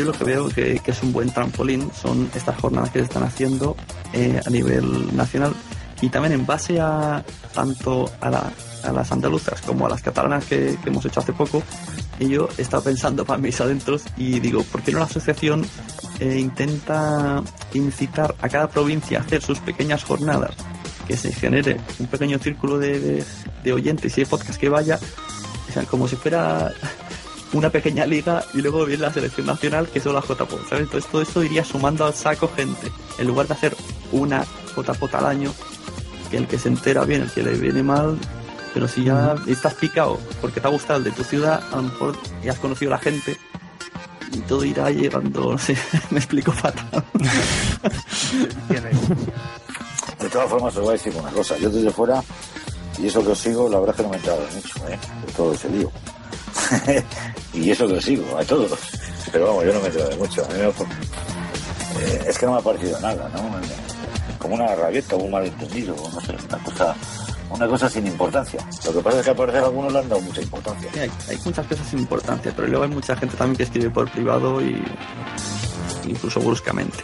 yo lo que veo que, es un buen trampolín son estas jornadas que se están haciendo eh, a nivel nacional y también en base a tanto a, las andaluzas como a las catalanas que, hemos hecho hace poco, y yo he estado pensando para mis adentros y digo, ¿por qué no la asociación eh, intenta incitar a cada provincia a hacer sus pequeñas jornadas? Que se genere un pequeño círculo de, oyentes y de podcast que vaya, o sea, como si fuera una pequeña liga y luego viene la selección nacional que es la JPOT, ¿sabes? Entonces todo esto iría sumando al saco gente. En lugar de hacer una JPOT al año, que el que se entera bien, el que le viene mal, pero si ya estás picado porque te ha gustado el de tu ciudad, a lo mejor ya has conocido a la gente y todo irá llegando, no sé, me explico fatal. de todas formas os voy a decir una cosa, yo desde fuera, y eso que os sigo, la verdad es que no me he enterado mucho, ¿eh? De todo ese lío. y eso que sigo, a todos. Pero vamos, yo no me entero de mucho. Eh, es que no me ha parecido nada, ¿no? Como una rabieta, un malentendido, no sé, una cosa, una cosa sin importancia. Lo que pasa es que a parecer algunos le han dado mucha importancia. hay, hay, muchas cosas sin importancia, pero luego hay mucha gente también que escribe por privado y incluso bruscamente.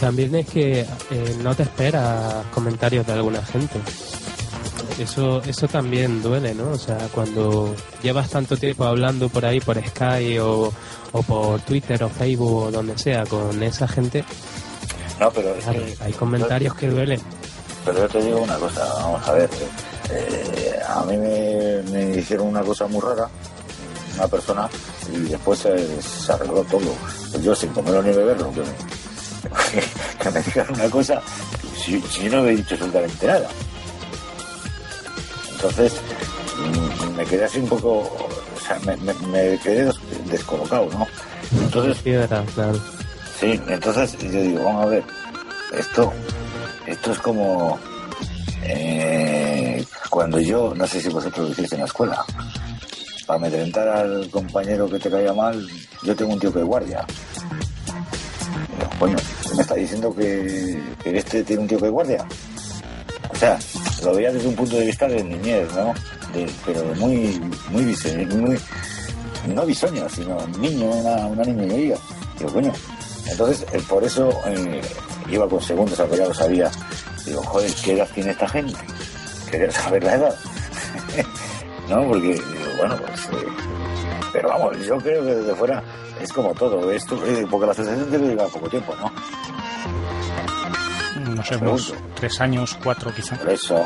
También es que eh, no te esperas comentarios de alguna gente. Eso, eso también duele, ¿no? O sea, cuando llevas tanto tiempo hablando por ahí, por Sky o, por Twitter o Facebook o donde sea con esa gente, no, pero hay comentarios que duelen. Pero yo te digo una cosa, vamos a ver, eh, a mí me, hicieron una cosa muy rara, una persona, y después se, arregló todo. Pues yo sin comerlo ni beberlo, que me, que me digan una cosa, si, si yo no he dicho absolutamente nada. Entonces mm, me quedé así un poco, o sea, me, quedé descolocado, ¿no? Entonces, sí, entonces yo digo, vamos a ver, esto, esto es como, eh, cuando yo, no sé si vosotros lo hiciste en la escuela, para amedrentar al compañero que te caía mal, yo tengo un tío que es guardia. Coño, ¿me está diciendo que, que este tiene un tío que es guardia? O sea, lo veía desde un punto de vista de niñez, ¿no? Pero muy, muy, muy, no bisoño, sino niño, una, una niñería. Digo, coño. Entonces, eh, por eso eh, iba con segundos, lo sabía. Digo, joder, ¿qué edad tiene esta gente? Quería saber la edad. no, porque, bueno, pues. eh, pero vamos, yo creo que desde fuera es como todo. Esto, porque la sensación debe llevar poco tiempo, ¿no? No sé, Pregunto. unos tres años, cuatro quizá. Por eso,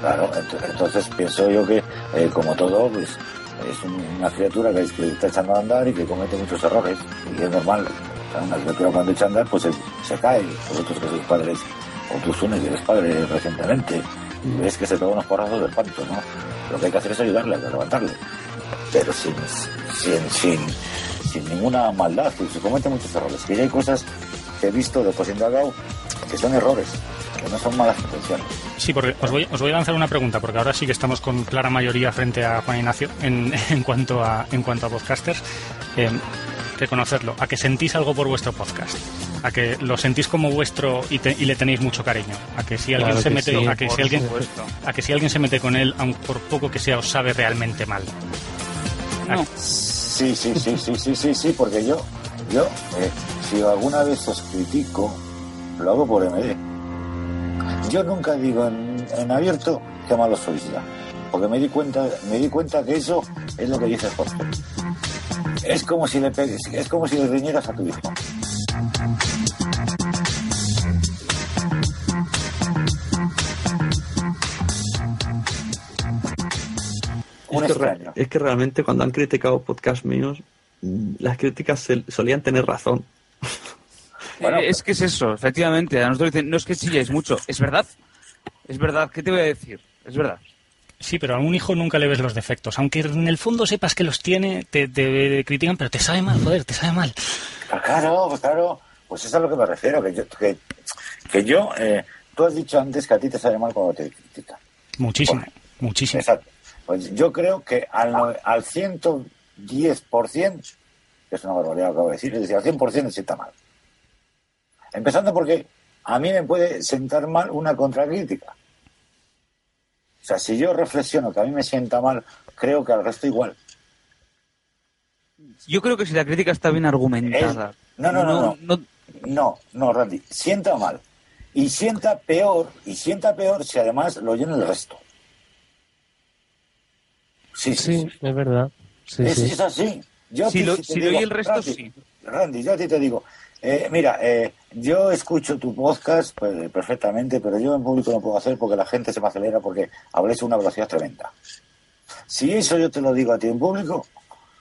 claro, ent- entonces pienso yo que, eh, como todo, pues es un- una criatura que, que está echando a andar y que comete muchos errores. Y es normal. O sea, una criatura cuando echa a andar, pues se, se cae. Vosotros que sois padres, o tú Sune, que eres padre recientemente, y ves que se pega unos porrazos de espanto, ¿no? Lo que hay que hacer es ayudarle, a levantarle. Pero sin, sin, sin, sin ninguna maldad, que se cometen muchos errores. Que ya hay cosas he visto de José Indagao que son errores, que no son malas intenciones. Sí, porque os voy, os voy a lanzar una pregunta, porque ahora sí que estamos con clara mayoría frente a Juan Ignacio en, en cuanto a en cuanto a podcasters. Eh, reconocerlo, a que sentís algo por vuestro podcast, a que lo sentís como vuestro y, te- y le tenéis mucho cariño, a que si alguien Claro se que mete, sí, a que si alguien, supuesto. a que si alguien se mete con él, aun por poco que sea, os sabe realmente mal. No. Sí, sí, sí, sí, sí, sí, sí, porque yo, yo, eh, si alguna vez os critico, lo hago por MD. Yo nunca digo en, en abierto qué malos sois ya, porque me di cuenta, me di cuenta que eso es lo que dice Jorge. Es como si le pegues, es como si le riñeras a tu hijo. Un es, que es que realmente cuando han criticado podcast míos, mm, las críticas solían tener razón. Bueno, Eh, es que es eso, efectivamente. A nosotros dicen, no es que chilláis mucho. Es verdad. Es verdad. ¿Qué te voy a decir? Es verdad. Sí, pero a un hijo nunca le ves los defectos, aunque en el fondo sepas que los tiene, te, te critican, pero te sabe mal, joder, te sabe mal. Ah, Claro, pues claro, pues eso es a lo que me refiero, que yo, que, que yo eh, tú has dicho antes que a ti te sale mal cuando te critican. Muchísimo, Bueno, muchísimo. Exacto. Pues yo creo que al, no- al 110%, que es una barbaridad lo que acabo de decir, es decir, al 100% me sienta mal. Empezando porque a mí me puede sentar mal una contracrítica. O sea, si yo reflexiono que a mí me sienta mal, creo que al resto igual. Yo creo que si la crítica está bien argumentada. Es- no, no, no, no. no- No, no, Randy, sienta mal. Y sienta peor, y sienta peor si además lo llena el resto. Sí, sí, Sí, sí. es verdad. Sí, es, sí. es así. Yo Si lo- si lo oye el resto, Randy, sí. Randy, yo a ti te digo, eh, mira, eh, yo escucho tu podcast pues, perfectamente, pero yo en público no puedo hacer porque la gente se me acelera porque habléis a una velocidad tremenda. Si eso yo te lo digo a ti en público,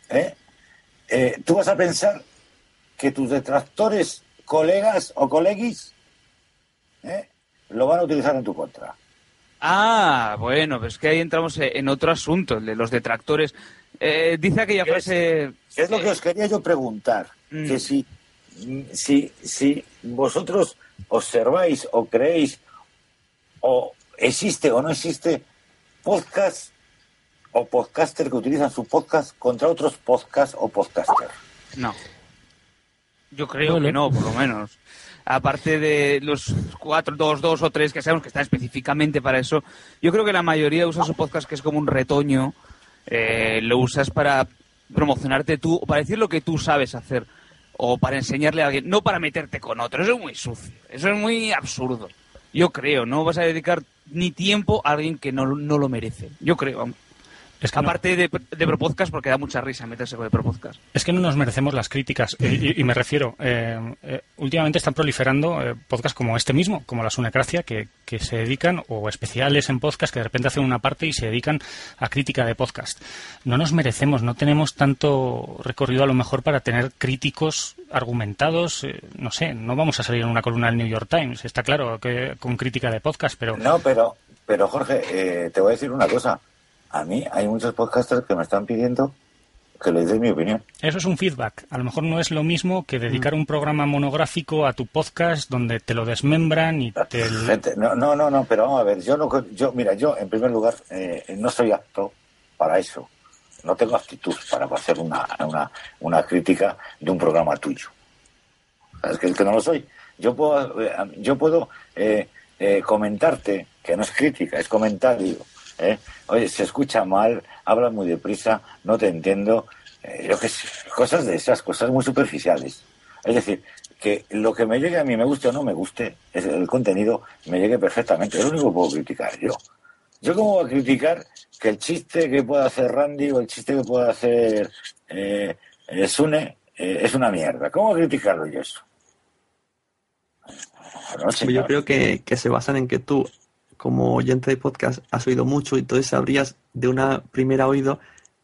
¿eh? Tú vas a pensar que tus detractores, colegas o coleguis, lo van a utilizar en tu contra. Ah, bueno, pues que ahí entramos en otro asunto, el de los detractores. Eh, dice aquella ¿Qué frase. Es lo que os quería yo preguntar, Mm. que si, si, si vosotros observáis o creéis o existe o no existe podcast o podcaster que utilizan su podcast contra otros podcast o podcaster. No. Yo creo Bueno. que no, por lo menos. Aparte de los cuatro, dos, dos o tres que sabemos que están específicamente para eso, yo creo que la mayoría usa su podcast que es como un retoño, eh, lo usas para promocionarte tú, o para decir lo que tú sabes hacer, o para enseñarle a alguien, no para meterte con otro, eso es muy sucio, eso es muy absurdo. Yo creo, no vas a dedicar ni tiempo a alguien que no, no lo merece. Yo creo. Es que no- Aparte de, de Propodcast, porque da mucha risa meterse con el Propodcast. Es que no nos merecemos las críticas. Y, y me refiero, eh, eh, últimamente están proliferando eh, podcasts como este mismo, como la Sunecracia, que, que se dedican, o especiales en podcast, que de repente hacen una parte y se dedican a crítica de podcast. No nos merecemos, no tenemos tanto recorrido a lo mejor para tener críticos argumentados. eh, no sé, no vamos a salir en una columna del New York Times, está claro, que con crítica de podcast, pero No, pero, pero Jorge, eh, te voy a decir una cosa. A mí hay muchos podcasters que me están pidiendo que les dé mi opinión. Eso es un feedback. A lo mejor no es lo mismo que dedicar un programa monográfico a tu podcast donde te lo desmembran y te... Gente, No, no, no, no, pero vamos a ver, yo no, yo, mira, yo en primer lugar eh, no soy apto para eso. No tengo aptitud para hacer una, una, una crítica de un programa tuyo. Es que, es que no lo soy. Yo puedo, eh, yo puedo eh, eh, comentarte, que no es crítica, es comentario. ¿Eh? Oye, se escucha mal, hablas muy deprisa, no te entiendo. eh, yo qué sé, cosas de esas, cosas muy superficiales. Es decir, que lo que me llegue a mí, me guste o no me guste, es el contenido me llegue perfectamente. Es lo único que puedo criticar yo. Yo cómo voy a criticar que el chiste que pueda hacer Randy o el chiste que pueda hacer eh, eh, Sune eh, es una mierda. ¿Cómo voy a criticarlo yo eso? No, Yo creo que, que se basan en que tú, como oyente de podcast, has oído mucho y entonces sabrías de una primera oído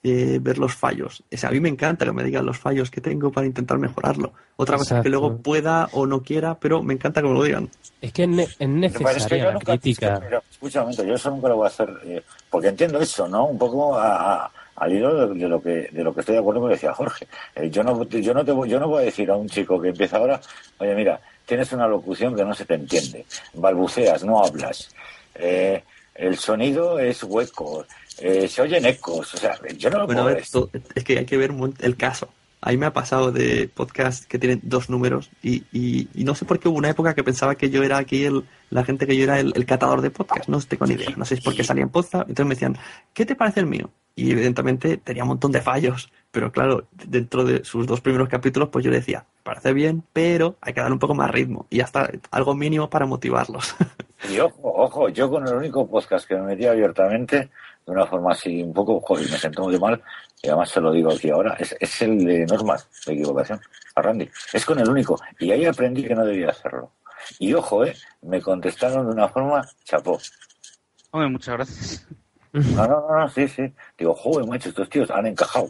eh, ver los fallos. O sea, a mí me encanta que me digan los fallos que tengo para intentar mejorarlo. Otra cosa es que luego pueda o no quiera, pero me encanta que me lo digan. Es que es, ne- es Lo que pasa es que necesaria la nunca- crítica. escucha un momento, yo eso nunca lo voy a hacer, eh, porque entiendo eso, ¿no? Un poco a- a- al hilo de, de lo que de lo que estoy de acuerdo con lo que decía Jorge. Eh, yo no yo no te voy- yo no voy a decir a un chico que empieza ahora, oye mira, tienes una locución que no se te entiende, balbuceas, no hablas, eh, el sonido es hueco, eh, se oyen ecos, o sea, yo no lo Bueno, puedo ver, esto- es que hay que ver el caso. A mí me ha pasado de podcast que tienen dos números y, y- y no sé por qué hubo una época que pensaba que yo era aquí el, la gente que yo era el, el catador de podcast. No tengo ni idea. No sé si es porque salía en podcast. Entonces me decían, ¿qué te parece el mío? Y evidentemente tenía un montón de fallos. Pero claro, dentro de sus dos primeros capítulos, pues yo le decía, parece bien, pero hay que darle un poco más ritmo. Y hasta algo mínimo para motivarlos. Y ojo, ojo, yo con el único podcast que me metí abiertamente, de una forma así un poco, joder, me sentó muy mal, y además se lo digo aquí ahora, es, es el de normas de equivocación, a Randy. Es con el único. Y ahí aprendí que no debía hacerlo. Y ojo, eh, me contestaron de una forma chapó. Hombre, muchas gracias. No, no, no, no, sí, sí. Digo, joder, macho, estos tíos han encajado.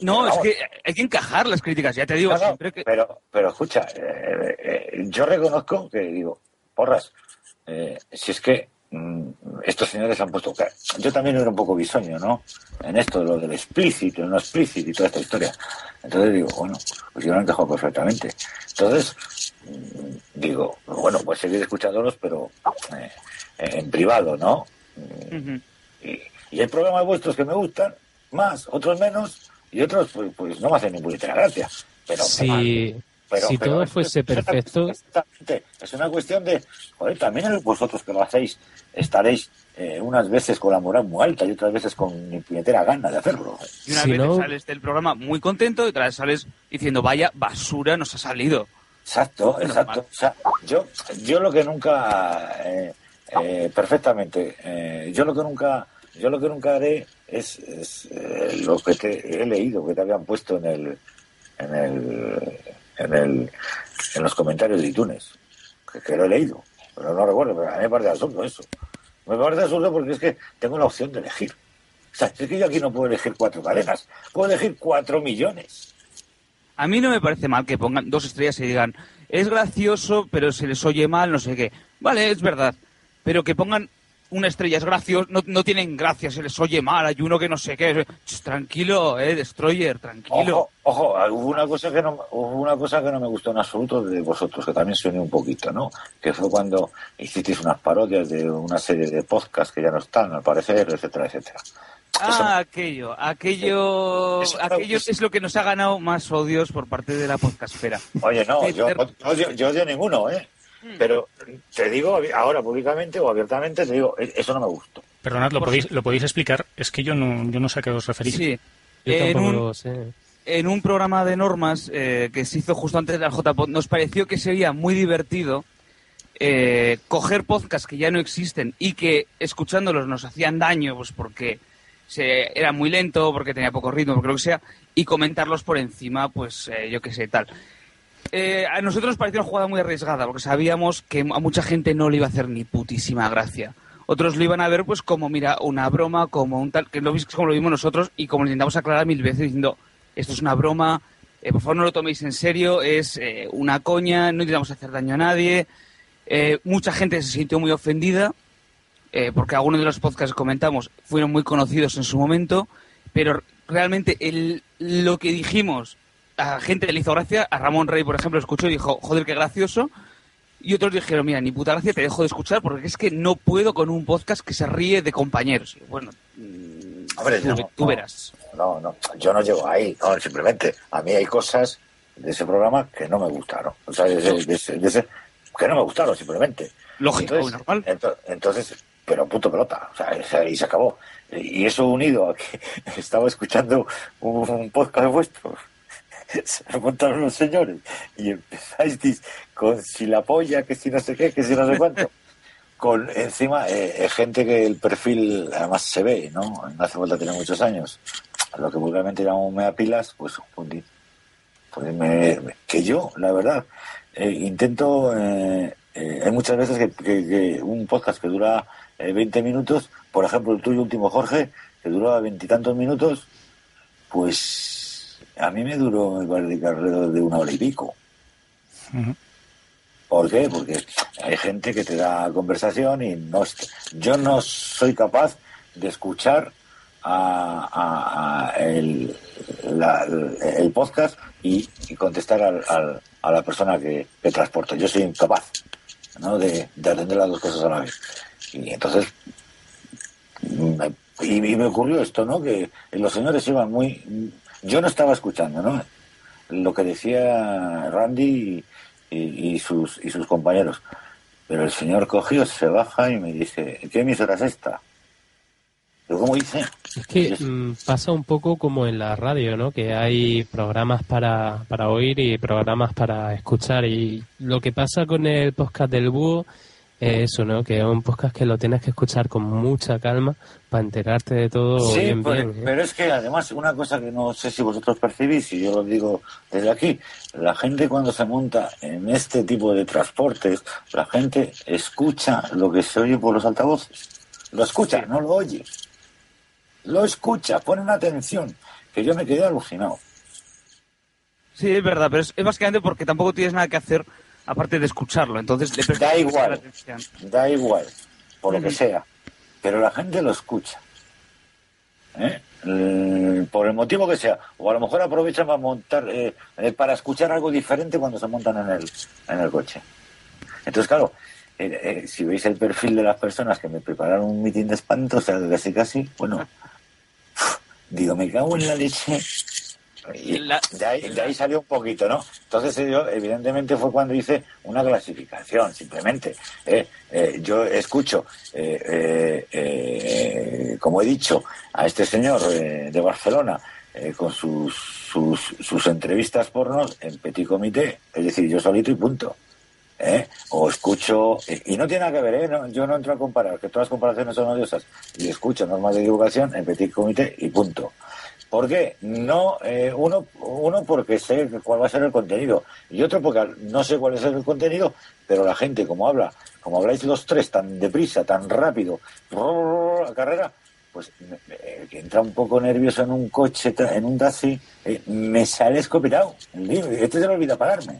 No, es que hay que encajar las críticas, ya te digo, No, no, siempre que... pero, pero escucha, eh, eh, yo reconozco que digo, porras, eh, si es que mm, estos señores han puesto. Yo también era un poco bisoño, ¿no? En esto, lo del explícito, no explícito y toda esta historia. Entonces digo, bueno, pues yo lo he encajado perfectamente. Entonces, mm, digo, bueno, pues seguir escuchándolos, pero eh, en privado, ¿no? Y, y hay programas vuestros que me gustan, más, otros menos, y otros, pues, pues no me hacen ni puñetera gracia. Pero, Si, pero- si pero todo es- fuese es perfecto, exactamente, es una cuestión de, joder, también vosotros que lo hacéis estaréis eh, unas veces con la moral muy alta y otras veces con ni puñetera gana de hacerlo. Y una Si vez no- sales del programa muy contento y otra vez sales diciendo, vaya basura nos ha salido. Exacto, Es exacto. O sea, yo, yo lo que nunca, eh, eh, perfectamente, eh, yo lo que nunca, yo lo que nunca haré es, es, eh, lo que te he leído, que te habían puesto en el, en el, en el, en los comentarios de iTunes, que, lo he leído, pero no recuerdo, pero a mí me parece absurdo eso. Me parece absurdo porque es que tengo la opción de elegir. O sea, es que yo aquí no puedo elegir cuatro cadenas, puedo elegir cuatro millones. A mí no me parece mal que pongan dos estrellas y digan, es gracioso, pero se les oye mal, no sé qué. Vale, es verdad. Pero que pongan una estrella es gracioso, no, no tienen gracia, se les oye mal, hay uno que no sé qué. Ch, tranquilo, eh, Destroyer, tranquilo. Ojo, ojo, hubo una cosa que no hubo una cosa que no me gustó en absoluto de vosotros, que también suene un poquito, ¿no? Que fue cuando hicisteis unas parodias de una serie de podcasts que ya no están, al parecer, etcétera, etcétera. Ah, aquello, aquello, Eso- aquello es lo que nos ha ganado más odios por parte de la podcastfera. Oye, no, yo, no odio- yo odio ninguno, ¿eh? Pero te digo ahora públicamente o abiertamente, te digo, e- eso no me gustó. Perdonad, ¿lo podéis, ¿lo podéis explicar? Es que yo no, yo no sé a qué os referís. Sí. yo En tampoco un, lo sé. en un programa de normas eh, que se hizo justo antes del JPod, nos pareció que sería muy divertido eh, coger podcasts que ya no existen y que escuchándolos nos hacían daño, pues porque se, era muy lento, porque tenía poco ritmo, porque lo que sea, y comentarlos por encima, pues eh, yo qué sé, tal. Eh, a nosotros nos pareció una jugada muy arriesgada, porque sabíamos que a mucha gente no le iba a hacer ni putísima gracia. Otros lo iban a ver pues como, mira, una broma, como un tal, que lo como lo vimos nosotros y como lo intentamos aclarar mil veces diciendo, esto es una broma, eh, por favor no lo toméis en serio, es eh, una coña, no intentamos hacer daño a nadie. Eh, mucha gente se sintió muy ofendida, porque algunos de los podcasts que comentamos fueron muy conocidos en su momento, pero realmente el, lo que dijimos a gente le hizo gracia, a Ramón Rey, por ejemplo, escuchó y dijo, joder, qué gracioso. Y otros dijeron, mira, ni puta gracia, te dejo de escuchar porque es que no puedo con un podcast que se ríe de compañeros. Bueno, mm, Hombre, tú, no, tú no. verás. No, no, yo no llego ahí, no, simplemente a mí hay cosas de ese programa que no me gustaron, o sea, de ese, de ese- de ese- que no me gustaron simplemente. Lógico, entonces, normal. ento- entonces, pero punto pelota, o sea, y- se acabó. Y eso unido a que estaba escuchando un, un podcast vuestro, se me montaron los señores y empezáis con si la polla, que si no sé qué, que si no sé cuánto. Con encima eh, eh, gente que el perfil además se ve, ¿no? No hace falta tener muchos años. Lo que vulgarmente llamamos mea pilas, pues, joder, pues me- que yo, la verdad, eh, intento. hay muchas veces que, que- un podcast que dura eh, 20 minutos, por ejemplo, el tuyo último, Jorge, que duraba veintitantos minutos, pues a mí me duró, me parece que alrededor de una hora y pico. ¿Por qué? Porque hay gente que te da conversación y no yo no soy capaz de escuchar a, a- a el, la- el podcast y, y contestar al- al- a la persona que, que transporto. Yo soy incapaz ¿no? de, de atender las dos cosas a la vez. Y entonces me- y, y me ocurrió esto, ¿no? Que los señores iban muy... Yo no estaba escuchando, ¿no? Lo que decía Randy y, y- y sus, y sus compañeros. Pero el señor cogió, se baja y me dice, ¿qué emisora es esta? Yo, ¿cómo hice? Es que mm, pasa un poco como en la radio, ¿no? Que hay programas para, para oír y programas para escuchar. Y lo que pasa con el podcast del búho eso, ¿no? Que es un podcast que lo tienes que escuchar con mucha calma para enterarte de todo Sí, bien, pero, bien. ¿eh? pero es que además una cosa que no sé si vosotros percibís, y yo lo digo desde aquí, la gente cuando se monta en este tipo de transportes, la gente escucha lo que se oye por los altavoces. Lo escucha, no lo oye. Lo escucha, ponen atención, que yo me quedé alucinado. Sí, es verdad, pero es, es básicamente porque tampoco tienes nada que hacer aparte de escucharlo. Entonces le Da igual. atención. da igual, por lo que sea, pero la gente lo escucha. ¿Eh? Mm, Por el motivo que sea, o a lo mejor aprovechan para montar, eh, eh, para escuchar algo diferente cuando se montan en el, en el coche. Entonces, claro, eh, eh, si veis el perfil de las personas que me prepararon un mitin de espanto, o sea, casi casi, bueno, digo, me cago en la leche. Y La- de, ahí, de ahí salió un poquito, ¿no? Entonces yo, evidentemente, fue cuando hice una clasificación, simplemente. ¿eh? Eh, yo escucho, eh, eh, eh, como he dicho, a este señor eh, de Barcelona eh, con sus, sus, sus entrevistas pornos en petit comité, es decir, yo solito y punto. ¿eh? O escucho, y no tiene nada que ver, ¿eh? No, yo no entro a comparar, que todas las comparaciones son odiosas, y escucho normas de divulgación en petit comité y punto. ¿Por qué? No, eh, uno, uno porque sé cuál va a ser el contenido y otro porque no sé cuál es el contenido, pero la gente como habla, como habláis los tres tan deprisa, tan rápido, la carrera, pues me- me- que entra un poco nervioso en un coche, en un taxi, eh, me sale escopetado. Este se le olvida pararme.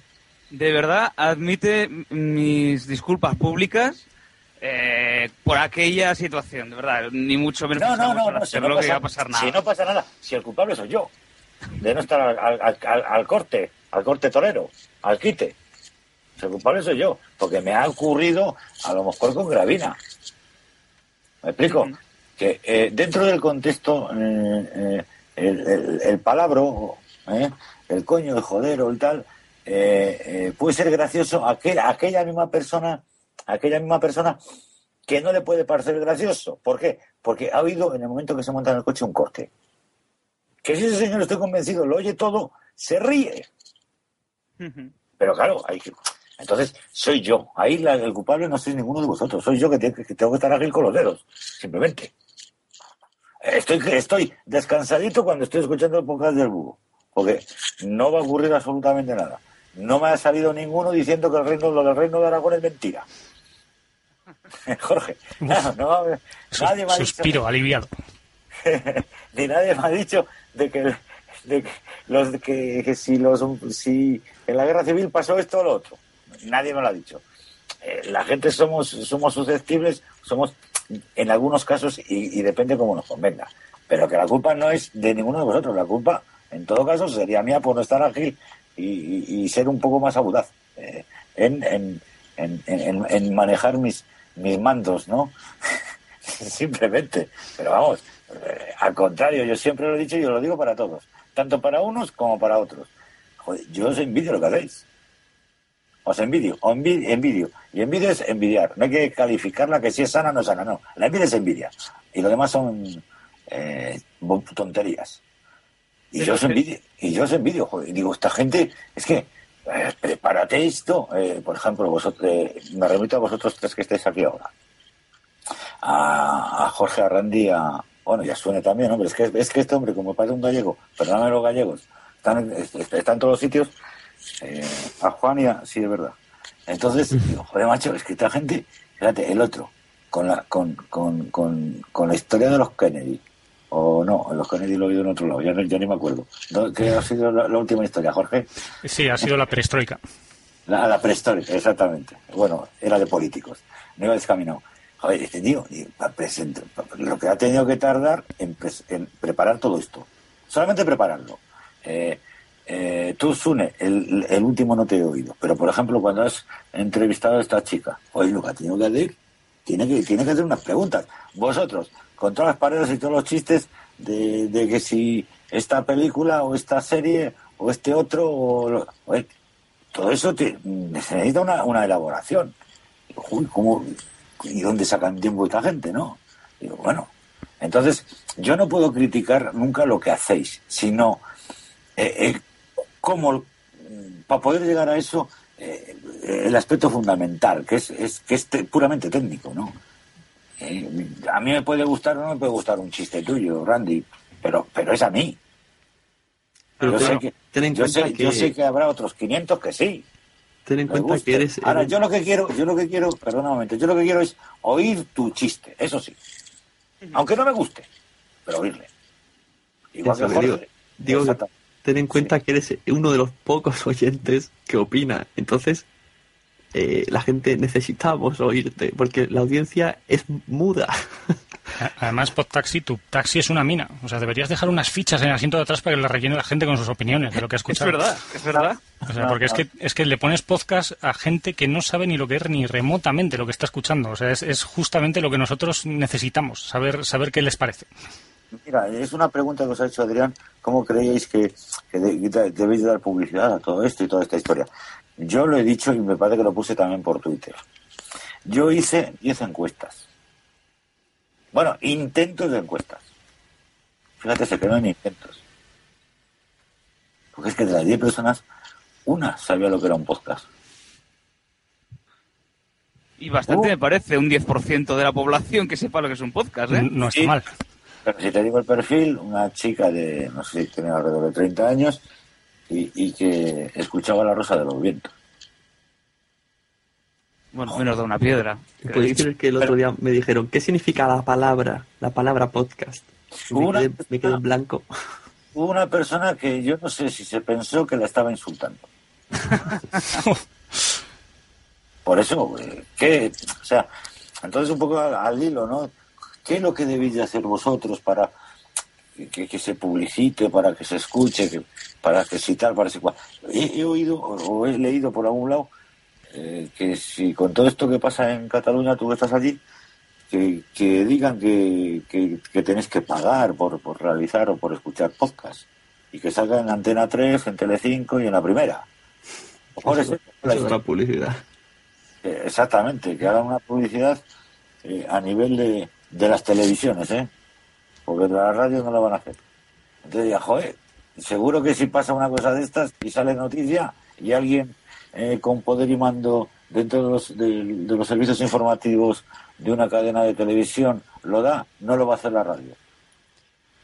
De verdad, admite mis disculpas públicas eh, por aquella situación, de verdad, ni mucho menos No, no, no, no, si no que iba a pasa, pasar nada. si no pasa nada, si el culpable soy yo, de no estar al, al- al- al- al corte, al corte torero, al quite. Si el culpable soy yo, porque me ha ocurrido a lo mejor con Gravina. ¿Me explico? Que eh, dentro del contexto, eh, eh, el, el- el palabro, el coño, el jodero, el tal, puede ser gracioso aquel- aquella misma persona, aquella misma persona que no le puede parecer gracioso. ¿Por qué? Porque ha habido en el momento que se monta en el coche un corte. Que si ese señor estoy convencido, lo oye todo, se ríe. Pero claro, hay que... Entonces, soy yo. Ahí la- el culpable no sois ninguno de vosotros. Soy yo que, te- que tengo que estar ágil con los dedos. Simplemente. Estoy, estoy descansadito cuando estoy escuchando el podcast del búho. Porque no va a ocurrir absolutamente nada. No me ha salido ninguno diciendo que el reino, lo del reino de Aragón es mentira. Jorge, claro, no nadie me ha dicho- Suspiro, aliviado. ni nadie me ha dicho de que, de que los que, que si los si en la guerra civil pasó esto o lo otro. Nadie me lo ha dicho. Eh, la gente somos somos susceptibles somos en algunos casos y, y depende cómo nos convenga. Pero que la culpa no es de ninguno de vosotros, la culpa, en todo caso, sería mía por no estar ágil y, y- y ser un poco más audaz eh, en, en, en- en manejar mis, mis mandos, ¿no? Simplemente. Pero vamos, eh, al contrario, yo siempre lo he dicho y yo lo digo para todos, tanto para unos como para otros. Joder, yo os envidio lo que hacéis. Os envidio, o envi- envidio. Y envidia es envidiar. No hay que calificarla que si es sana o no es sana, no. La envidia es envidia. Y lo demás son eh, tonterías. Y yo os envidio, y yo os envidio, joder. Y digo, esta gente, es que, eh, prepárate esto. eh, por ejemplo, vosotros, eh, me remito a vosotros tres que estáis aquí ahora. A, a Jorge Arrandi, a, bueno, ya suene también, hombre, es que, es que este hombre, como parece un gallego, perdóname los gallegos, están, están en todos los sitios, eh, a Juan y a, sí, es verdad. Entonces, digo, joder, macho, es que esta gente, fíjate, el otro, con la, con, con, con, con la historia de los Kennedy, o no, los Kennedy lo he oído en otro lado, ya, no- ya ni me acuerdo. ¿Qué ha sido la, la última historia, Jorge? Sí, ha sido la perestroika. La, la prehistórica, exactamente. Bueno, era de políticos. No iba descaminado. Joder, este tío, lo que ha tenido que tardar en, preparar todo esto. Solamente prepararlo. Eh, eh, tú, Sune, el, el último no te he oído. Pero, por ejemplo, cuando has entrevistado a esta chica, oye, lo que ha tenido que hacer, tiene que, tiene que hacer unas preguntas. Vosotros, con todas las paredes y todos los chistes de, de que si esta película o esta serie o este otro, o oye, todo eso necesita una, una elaboración. Digo, uy, ¿cómo, ¿Y dónde sacan tiempo esta gente, no? Digo, bueno, entonces yo no puedo criticar nunca lo que hacéis, sino eh, eh, cómo, para poder llegar a eso, eh, el aspecto fundamental, que es, es, que es te- puramente técnico, ¿no? Eh, a mí me puede gustar o no me puede gustar un chiste tuyo, Randy, pero, pero es a mí. Pero yo, ten- sé que, ten en yo, cuenta sé, que- yo sé que habrá otros 500 que sí. Ten en cuenta que eres... Ahora, yo lo que quiero, yo lo que quiero, perdona un momento, yo lo que quiero es oír tu chiste, eso sí. Aunque no me guste, pero oírle. Igual Eso que digo. Jorge. Digo que Exacto. ten en cuenta que eres uno de los pocos oyentes que opina. Entonces, eh, la gente necesitamos oírte, porque la audiencia es muda. A- Además, Podtaxi, tu taxi es una mina. O sea, deberías dejar unas fichas en el asiento de atrás para que la rellene la gente con sus opiniones de lo que ha Es escuchado. verdad, es verdad. O sea, porque es que, es que le pones podcast a gente que no sabe ni lo que es ni remotamente lo que está escuchando. O sea, es, es justamente lo que nosotros necesitamos, saber, saber qué les parece. Mira, es una pregunta que os ha hecho Adrián. ¿Cómo creéis que, que de- de- debéis de dar publicidad a todo esto y toda esta historia? Yo lo he dicho y me parece que lo puse también por Twitter. Yo hice 10 encuestas. Bueno, intentos de encuestas. Fíjate, se quedó en intentos. Porque es que de las 10 personas, una sabía lo que era un podcast. Y bastante Uh. me parece, un 10% de la población que sepa lo que es un podcast, ¿eh? No está Sí. mal. Pero si te digo el perfil, una chica de, no sé, tiene alrededor de 30 años y, y que escuchaba la rosa de los vientos. Bueno, menos de una piedra. ¿Podéis creer que el otro día me dijeron qué significa la palabra, la palabra podcast? Me quedé, me quedé en blanco. Hubo una persona que yo no sé si se pensó que la estaba insultando. Por eso, eh, ¿qué? O sea, entonces un poco al, al hilo, ¿no? ¿Qué es lo que debéis de hacer vosotros para que, que- que se publicite, para que se escuche, que, para que citar, para que cual? He, he oído o, he leído por algún lado eh, que si con todo esto que pasa en Cataluña, tú que estás allí, que, que digan que, que, que tenéis que pagar por, por realizar o por escuchar podcast y que salga en Antena 3, en Telecinco y en la primera. Por Eso, es una publicidad. eh, exactamente, que hagan una publicidad eh, a nivel de, de las televisiones, ¿eh? Porque de la radio no lo van a hacer. Entonces, ya, joder, seguro que si pasa una cosa de estas y sale noticia y alguien eh, con poder y mando dentro de los, de, de los servicios informativos de una cadena de televisión lo da, no lo va a hacer la radio.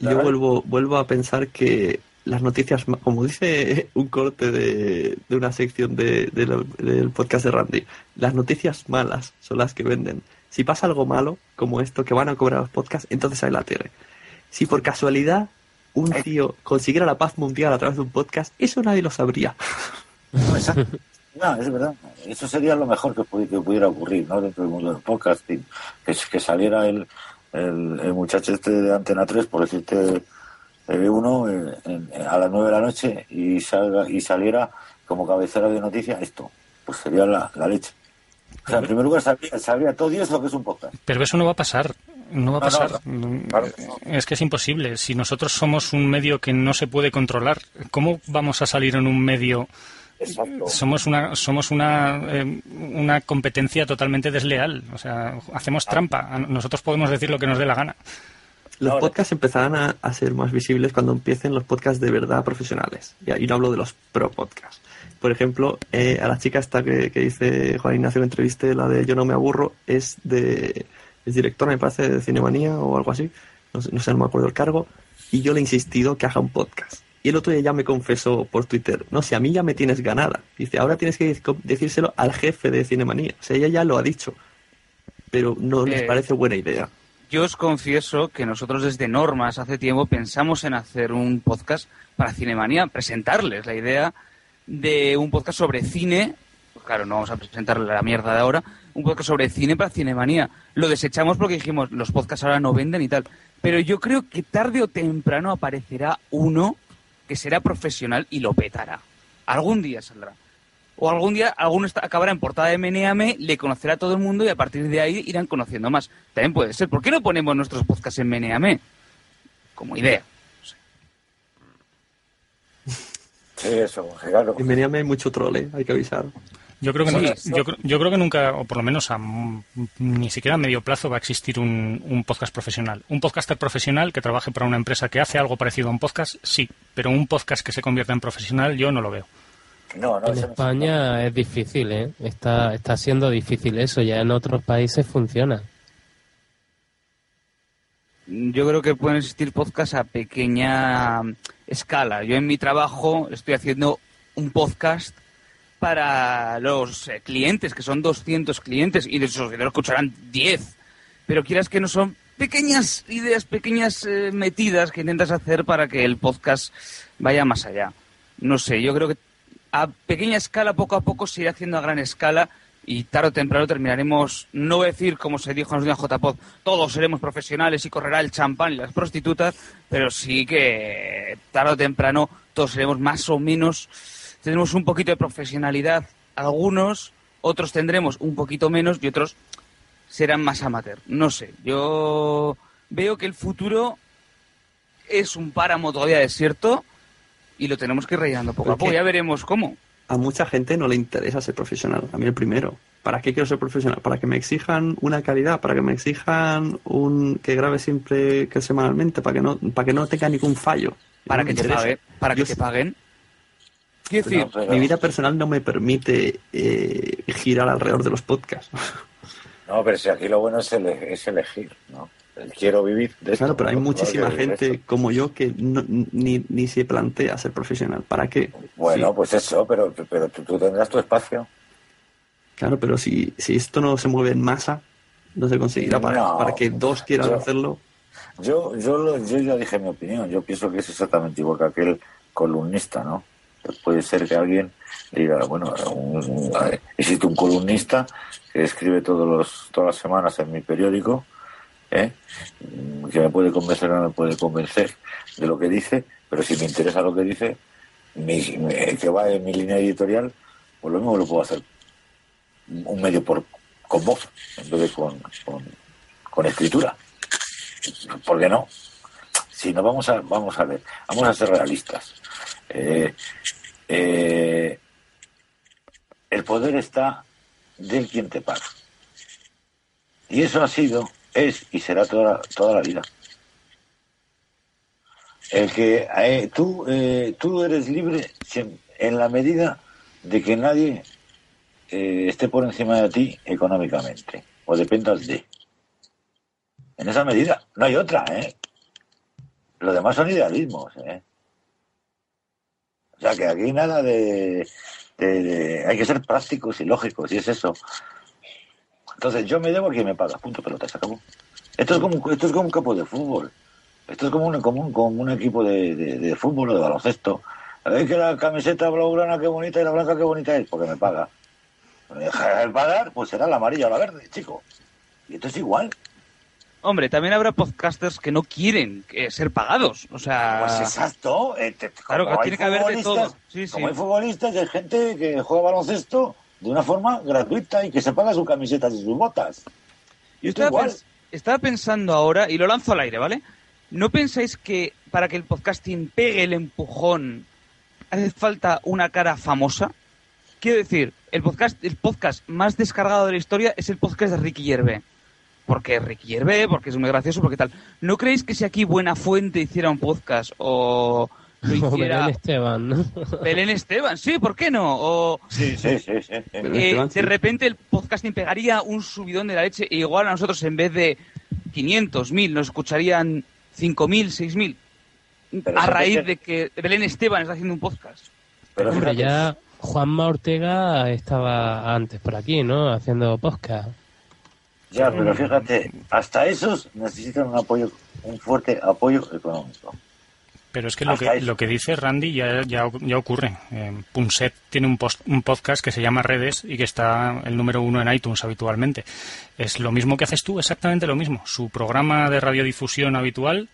La Yo radio- vuelvo, vuelvo a pensar que las noticias, como dice un corte de, de una sección de, del podcast de Randy, las noticias malas son las que venden. Si pasa algo malo, como esto, que van a cobrar los podcasts, entonces hay la tele. Si por casualidad un tío consiguiera la paz mundial a través de un podcast, eso nadie lo sabría. No, exacto. No, es verdad. Eso sería lo mejor que, pudi- que pudiera ocurrir, ¿no? Dentro del mundo del podcasting. Que, que saliera el, el, el muchacho este de Antena 3, por decirte, uno eh, en- a las 9 de la noche y, salga, y saliera como cabecera de noticias esto, pues sería la, la leche. O sea, en primer lugar, sabría, sabría todo Dios lo que es un podcast. Pero eso no va a pasar. No va a no, pasar. no. Claro que no. Es que es imposible. Si nosotros somos un medio que no se puede controlar, ¿cómo vamos a salir en un medio? Exacto. Somos una somos una eh, una competencia totalmente desleal. O sea, hacemos trampa. Nosotros podemos decir lo que nos dé la gana. Los Ahora- podcasts empezarán a, a ser más visibles cuando empiecen los podcasts de verdad profesionales. Y ahí no hablo de los pro podcasts. Por ejemplo, eh, a la chica esta que, que dice Juan Ignacio que entrevisté, la de Yo no me aburro, es de es directora, me parece, de Cinemanía o algo así. No sé, no sé, no me acuerdo el cargo. Y yo le he insistido que haga un podcast. Y el otro día ya me confesó por Twitter, no sé, a mí ya me tienes ganada. Dice, ahora tienes que decírselo al jefe de Cinemanía. O sea, ella ya lo ha dicho. Pero no les Eh, parece buena idea. Yo os confieso que nosotros desde Normas hace tiempo pensamos en hacer un podcast para Cinemanía, presentarles la idea de un podcast sobre cine. Pues claro, no vamos a presentarle la mierda de ahora. Un podcast sobre cine para Cinemanía. Lo desechamos porque dijimos, los podcasts ahora no venden y tal. Pero yo creo que tarde o temprano aparecerá uno que será profesional y lo petará. Algún día saldrá. O algún día alguno está- acabará en portada de Meneame, le conocerá a todo el mundo y a partir de ahí irán conociendo más. También puede ser. ¿Por qué no ponemos nuestros podcasts en Meneame? Como idea. Sí, eso, claro. En Meniame hay mucho trole, hay que avisar. Yo creo que Sí, nunca, sí. yo, creo- yo creo que nunca, o por lo menos a ni siquiera a medio plazo va a existir un, un podcast profesional. Un podcaster profesional que trabaje para una empresa que hace algo parecido a un podcast, sí, pero un podcast que se convierta en profesional yo no lo veo. No, no, En no- España es difícil, ¿eh? Está, está siendo difícil eso, ya en otros países funciona. Yo creo que pueden existir podcasts a pequeña escala. Yo en mi trabajo estoy haciendo un podcast para los eh, clientes, que son 200 clientes, y de esos lo escucharán 10. Pero quieras que no son pequeñas ideas, pequeñas eh, metidas que intentas hacer para que el podcast vaya más allá. No sé, yo creo que a pequeña escala, poco a poco, se irá haciendo a gran escala y tarde o temprano terminaremos, no voy a decir como se dijo en los JPod, todos seremos profesionales y correrá el champán y las prostitutas, pero sí que tarde o temprano todos seremos más o menos, tendremos un poquito de profesionalidad, algunos, otros tendremos un poquito menos y otros serán más amateur. No sé, yo veo que el futuro es un páramo todavía desierto y lo tenemos que ir rellenando poco a ¿Por poco. Ya veremos cómo. A mucha gente no le interesa ser profesional. A mí el primero. ¿Para qué quiero ser profesional? Para que me exijan una calidad, para que me exijan un que grabe siempre que semanalmente, para que no, para que no tenga ningún fallo. Para No que te paguen. Para que Yo te paguen. Quiero decir, No, pero- Mi vida personal no me permite eh, girar alrededor de los podcasts. No, pero si aquí lo bueno es, ele- es elegir, ¿no? El quiero vivir de esto. Claro, pero hay ¿no? muchísima gente como yo que no- ni, ni se plantea ser profesional. ¿Para qué? Bueno, Sí, pues eso, pero, pero tú, tú tendrás tu espacio. Claro, pero si, si esto no se mueve en masa, no se conseguirá. Para, No. para que dos quieran Yo- hacerlo, Yo, yo, lo- yo ya dije mi opinión. Yo pienso que es exactamente igual que aquel columnista, ¿no? Puede ser que alguien diga, bueno, un- existe un columnista que escribe todos los, todas las semanas en mi periódico, ¿eh? Que me puede convencer o no me puede convencer de lo que dice, pero si me interesa lo que dice, mi- que va en mi línea editorial, pues lo mismo lo puedo hacer un medio por con voz en vez de con, con, con escritura. ¿Por qué no? Si no, vamos a, vamos a ver, vamos a ser realistas. Eh, eh, el poder está del quien te paga. Y eso ha sido, es y será toda, toda la vida. El que eh, tú, eh, tú eres libre en la medida de que nadie esté por encima de ti económicamente o dependas de. En esa medida, no hay otra, ¿eh? Lo demás son idealismos, ¿eh? O sea, que aquí nada de, de- de- Hay que ser prácticos y lógicos, y es eso. Entonces, yo me debo a quien me paga, punto pelota, se acabó. Esto es como, esto es como un campo de fútbol. Esto es como un, como un, como un equipo de, de- de fútbol o de baloncesto. ¿Veis que la camiseta blaugrana qué bonita y la blanca qué bonita es? Porque me paga. Me deja de pagar, pues será la amarilla o la verde, chico. Y esto es igual. Hombre, también habrá podcasters que no quieren eh, ser pagados. O sea. Pues exacto. eh, te- Claro, como que tiene que haber de todo. Sí, sí. Como hay futbolistas, hay gente que juega baloncesto de una forma gratuita y que se paga sus camisetas y sus botas. Yo estaba, igual. pens- estaba pensando ahora, y lo lanzo al aire, ¿vale? ¿No pensáis que para que el podcasting pegue el empujón hace falta una cara famosa? Quiero decir, el podcast, el podcast más descargado de la historia es el podcast de Ricky Gervais. Porque Gervais, porque es muy gracioso, porque tal. ¿No creéis que si aquí Buena Fuente hiciera un podcast o lo Como hiciera Belén Esteban, ¿no? Belén Esteban? Sí, ¿por qué no? O Sí, sí, sí. eh, Esteban, de sí. repente el podcasting pegaría un subidón de la leche e igual a nosotros en vez de 500, 1000 nos escucharían 5000, 6000 Pero a raíz de que Belén Esteban está haciendo un podcast. Pero Hombre, ya Juanma Ortega estaba antes por aquí, ¿no? Haciendo podcast. Ya, pero fíjate, hasta esos necesitan un apoyo, un fuerte apoyo económico. Pero es que lo que, lo que dice Randy ya, ya, ya ocurre. Eh, Punset tiene un, post- un podcast que se llama Redes y que está el número uno en iTunes habitualmente. Es lo mismo que haces tú, exactamente lo mismo. Su programa de radiodifusión habitual,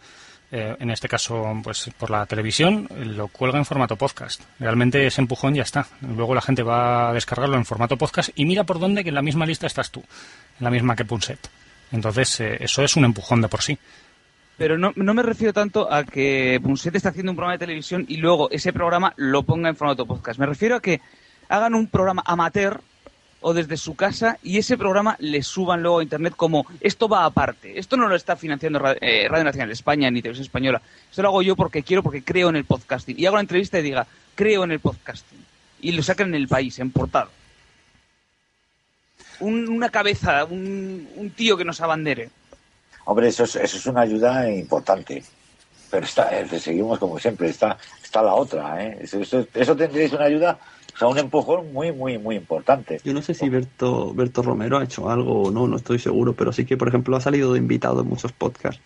eh, en este caso pues por la televisión, lo cuelga en formato podcast. Realmente ese empujón ya está. Luego la gente va a descargarlo en formato podcast y mira por dónde que en la misma lista estás tú, en la misma que Punset. Entonces eh, eso es un empujón de por sí. Pero no, no me refiero tanto a que Punset está haciendo un programa de televisión y luego ese programa lo ponga en formato podcast. Me refiero a que hagan un programa amateur o desde su casa y ese programa le suban luego a internet como esto va aparte. Esto no lo está financiando eh, Radio Nacional de España ni Televisión Española. Esto lo hago yo porque quiero, porque creo en el podcasting. Y hago una entrevista y diga, creo en el podcasting. Y lo sacan en el país, en portada. Un- una cabeza, un, un tío que nos abandere. Hombre, eso es, eso es una ayuda importante. Pero está, eh, seguimos como siempre, está, está la otra. ¿eh? Eso, eso, eso tendréis una ayuda, o sea, un empujón muy, muy, muy importante. Yo no sé si Berto, Berto Romero ha hecho algo o no, no estoy seguro, pero sí que, por ejemplo, ha salido de invitado en muchos podcasts.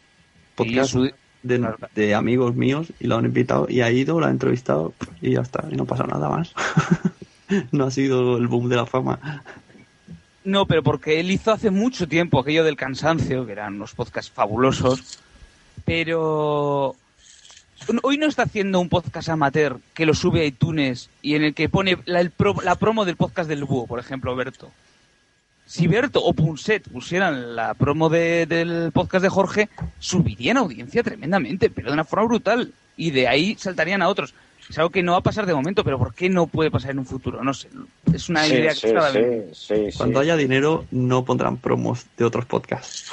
Podcasts su- de, de amigos míos y lo han invitado y ha ido, lo ha entrevistado y ya está, y no pasa nada más. no ha sido el boom de la fama. No, pero porque él hizo hace mucho tiempo aquello del cansancio, que eran unos podcasts fabulosos, pero hoy no está haciendo un podcast amateur que lo sube a iTunes y en el que pone la, el pro- la promo del podcast del búho, por ejemplo, Berto. Si Berto o Punset pusieran la promo de- del podcast de Jorge, subirían audiencia tremendamente, pero de una forma brutal. Y de ahí saltarían a otros. Es algo que no va a pasar de momento, pero ¿por qué no puede pasar en un futuro? No sé. Es una Sí, idea sí, que sí. Cuando haya dinero, no pondrán promos de otros podcasts.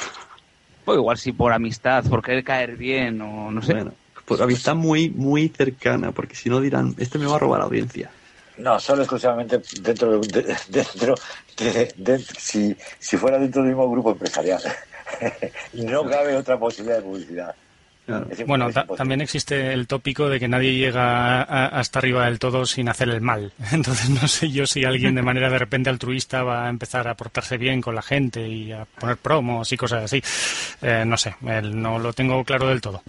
O igual si por amistad, por querer caer bien o no sé. Bueno, por amistad muy, muy cercana, porque si no dirán, este me va a robar audiencia. No, solo exclusivamente dentro de, de- dentro de, de- si, si fuera dentro del mismo grupo empresarial. no cabe otra posibilidad de publicidad. Claro. Bueno, ta- también existe el tópico de que nadie llega a- hasta arriba del todo sin hacer el mal. Entonces no sé yo si alguien de manera de repente altruista va a empezar a portarse bien con la gente y a poner promos y cosas así. Eh, no sé, el- no lo tengo claro del todo.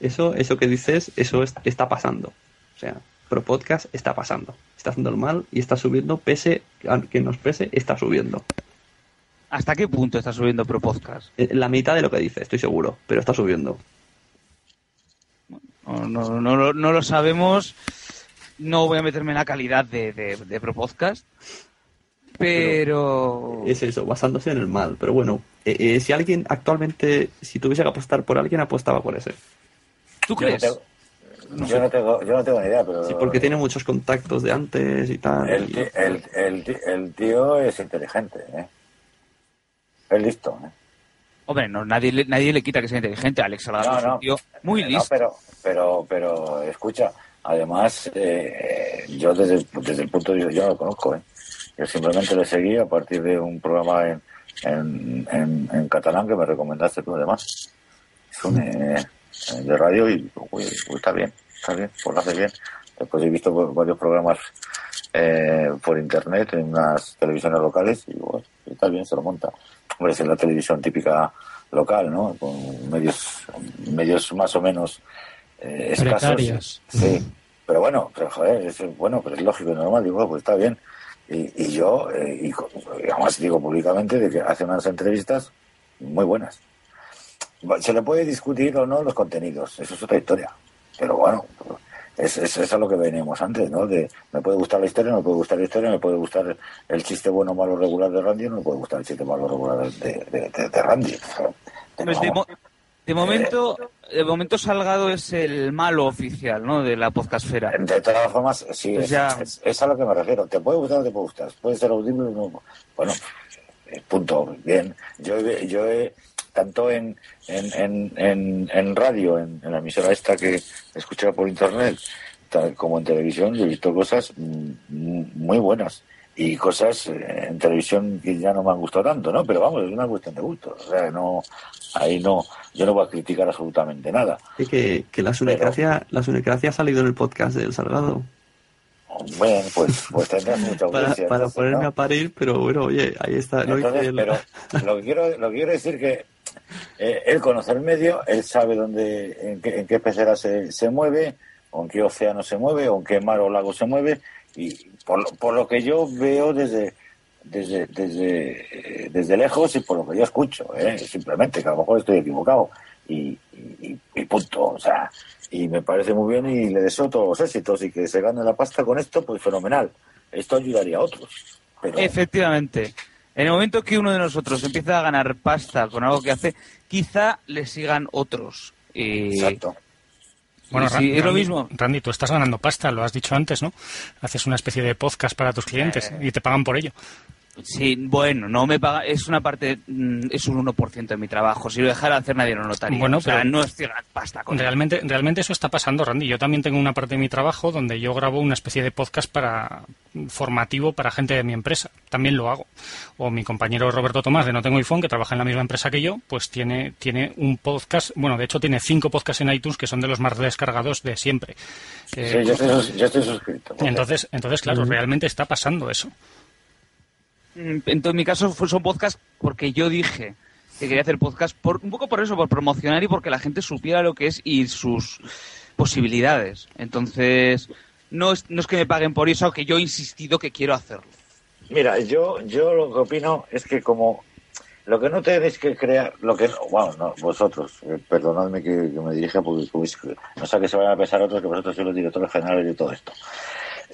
Eso, eso que dices, eso es- está pasando. O sea, Pro Podcast está pasando. Está haciendo el mal y está subiendo, pese a que nos pese, está subiendo. ¿Hasta qué punto está subiendo Pro Podcast? Eh, La mitad de lo que dice, estoy seguro, pero está subiendo. No, no, no lo- no lo sabemos. No voy a meterme en la calidad de, de, de Pro Podcast. Pero. Es eso, basándose en el mal. Pero bueno, eh, eh, si alguien actualmente, si tuviese que apostar por alguien, apostaba por ese. ¿Tú Yo no, crees? tengo, yo, no tengo, yo no tengo ni idea, pero. Sí, porque tiene muchos contactos de antes y tal. El, y- ti- el, el, el tío es inteligente, ¿eh? Es listo, ¿eh? Hombre, no, nadie, le- nadie le quita que sea inteligente. Alex Salgado No, es un no. tío muy No, listo. pero, pero, pero, escucha, además, eh, yo desde, el- desde el punto de vista, yo no lo conozco, ¿eh? Yo simplemente le seguí a partir de un programa en, en, en, en catalán que me recomendaste tú, además. Es un, eh, de radio y pues, pues, está bien, está bien, pues lo hace bien. Después he visto varios programas eh, por internet en unas televisiones locales y bueno, está bien, se lo monta. Hombre, es la televisión típica local, ¿no? Con medios, medios más o menos eh, escasos. Precarios. Sí, pero bueno, pero joder, es, bueno, pero es lógico y normal, digo, pues está bien. Y, y yo, eh, y además digo públicamente de que hace unas entrevistas muy buenas. Se le puede discutir o no los contenidos, eso es otra historia. Pero bueno, es, es, es a lo que venimos antes, ¿no? De, me puede gustar la historia, no me puede gustar la historia, me puede gustar el chiste bueno, malo, regular de Randy, no me puede gustar el chiste malo, regular de, de, de, de Randy. Pues de, mo- de momento, de momento Salgado es el malo oficial, ¿no? De la podcastfera. De todas formas, sí, Pues es, ya- es- es a lo que me refiero. Te puede gustar o no te puede gustar. Puede ser audible o no. Bueno, eh, punto. Bien. Yo, he- yo he, tanto en, en, en, en, radio, en, la emisora esta que escuchaba por internet, tal como en televisión, yo he visto cosas mm, muy buenas. Y cosas eh, en televisión que ya no me han gustado tanto, ¿no? Pero vamos, es una cuestión de gusto. O sea, no, ahí no, yo no voy a criticar absolutamente nada. Que, que la sunecracia, la sunecracia ha salido en el podcast del Salgado. Bueno, pues, pues tendrás mucha audiencia. para entonces, ponerme ¿no? a parir, pero bueno, oye, ahí está. lo Entonces, el- pero lo que quiero, lo que quiero decir que eh, él conoce el medio, él sabe dónde, en qué, en qué pecera se, se mueve, o en qué océano se mueve, o en qué mar o lago se mueve, y por, lo- por lo que yo veo desde desde desde, eh, desde lejos y por lo que yo escucho, ¿eh? simplemente que a lo mejor estoy equivocado y, y, y punto, o sea, y me parece muy bien y le deseo todos los éxitos y que se gane la pasta con esto, pues fenomenal. Esto ayudaría a otros. Pero, Efectivamente. En el momento que uno de nosotros empieza a ganar pasta con algo que hace, quizá le sigan otros. Y... exacto. Bueno, Sí, Ra- es lo Randy, mismo. Randy, tú estás ganando pasta, lo has dicho antes, ¿no? Haces una especie de podcast para tus clientes y te pagan por ello. Sí, bueno, no me paga, es una parte, mm, es un 1% de mi trabajo. Si lo dejara hacer nadie lo notaría. Bueno, o sea, pero- no es pasta con. Realmente, realmente eso está pasando, Randy. Yo también tengo una parte de mi trabajo donde yo grabo una especie de podcast para formativo para gente de mi empresa. También lo hago. O mi compañero Roberto Tomás de No Tengo iPhone, que trabaja en la misma empresa que yo, pues tiene, tiene un podcast, bueno, de hecho tiene cinco podcasts en iTunes que son de los más descargados de siempre. Eh, Sí, yo estoy, sus- yo estoy suscrito. entonces, entonces, claro, realmente está pasando eso. Mm, Entonces, en mi caso son podcasts porque yo dije que quería hacer podcast por, un poco por eso, por promocionar y porque la gente supiera lo que es y sus posibilidades. Entonces, no es, no es que me paguen por eso, que yo he insistido que quiero hacerlo. Mira, yo, yo lo que opino es que como lo que no tenéis que crear, lo que no, bueno, no, vosotros, eh, perdonadme que, que me dirija porque no sé que se vayan a pensar otros que vosotros sois los directores generales de todo esto.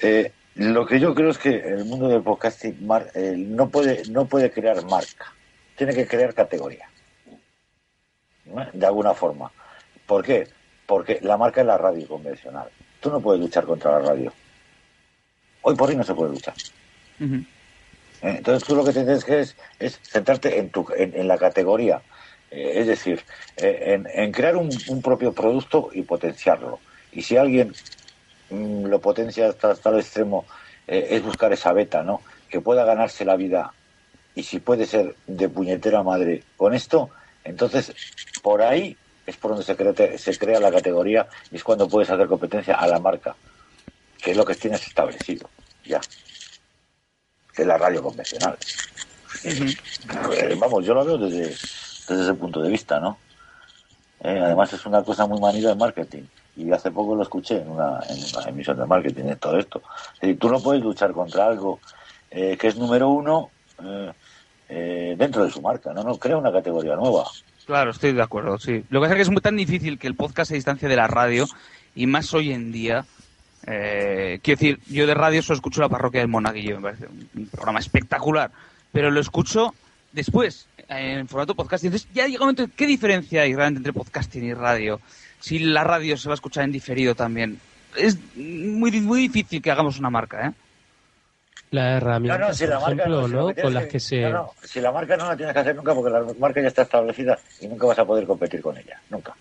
Eh, lo que yo creo es que el mundo del podcasting mar- eh, no puede no puede crear marca, tiene que crear categoría, ¿no? de alguna forma. ¿Por qué? Porque la marca es la radio convencional. Tú no puedes luchar contra la radio. Hoy por hoy no se puede luchar. Eh, Entonces tú lo que tienes que es, es centrarte en, tu, en, en la categoría, Eh, es decir, eh, en, en crear un, un propio producto y potenciarlo. Y si alguien lo potencia hasta tal extremo, eh, es buscar esa beta, ¿no? Que pueda ganarse la vida y si puede ser de puñetera madre con esto, entonces por ahí es por donde se crea, se crea la categoría y es cuando puedes hacer competencia a la marca, que es lo que tienes establecido, ya que es la radio convencional. Eh, Vamos, yo lo veo desde, desde ese punto de vista, ¿no? Eh, además es una cosa muy manida de marketing. Y hace poco lo escuché en una, en una emisión de marketing, todo esto. Es decir, tú no puedes luchar contra algo eh, que es número uno eh, eh, dentro de su marca, ¿no? No, crea una categoría nueva. Claro, estoy de acuerdo, sí. Lo que pasa es que es muy tan difícil que el podcast se distancie de la radio y más hoy en día. Eh, quiero decir, yo de radio solo escucho la parroquia del Monaguillo, me parece un programa espectacular, pero lo escucho después, en formato podcast. Entonces ya llega un momento, ¿qué diferencia hay realmente entre podcasting y radio? Si la radio se va a escuchar en diferido también. Es muy, muy difícil que hagamos una marca, ¿eh? Las No, herramientas, no, si la por marca ejemplo, si ¿no? tienes Con las que- que se... no, no, si la marca no la tienes que hacer nunca porque la marca ya está establecida y nunca vas a poder competir con ella, nunca.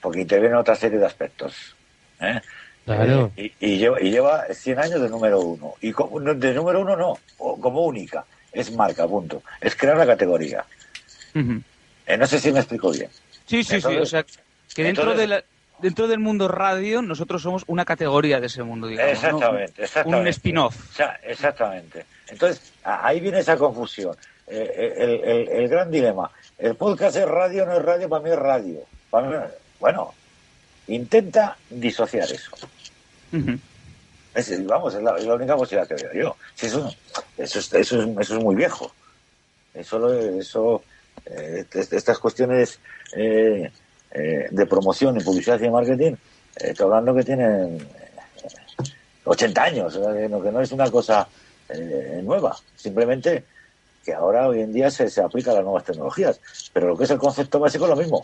Porque interviene otra serie de aspectos. ¿eh? Claro. Eh, y, y lleva, y lleva 100 años de número uno. Y como, de número uno no, o como única. Es marca, punto. Es crear la categoría. Eh, no sé si me explico bien. Sí, sí, sí. O sea, que dentro, entonces- de la- dentro del mundo radio, nosotros somos una categoría de ese mundo, digamos. ¿no? Exactamente. Un spin-off. O sea, exactamente. Entonces, ahí viene esa confusión. Eh, el, el- el gran dilema. ¿El podcast es radio no es radio? Para mí es radio. Para mí, bueno, intenta disociar eso. Es, vamos, es la, es la única posibilidad que veo yo. Si eso, eso, es, eso, es, eso es muy viejo. Eso, eso eh, est- estas cuestiones eh, eh, de promoción y publicidad y marketing, eh, estoy hablando que tienen eh, 80 años, que no, es una cosa eh, nueva, simplemente que ahora hoy en día se, se aplica a las nuevas tecnologías, pero lo que es el concepto básico es lo mismo.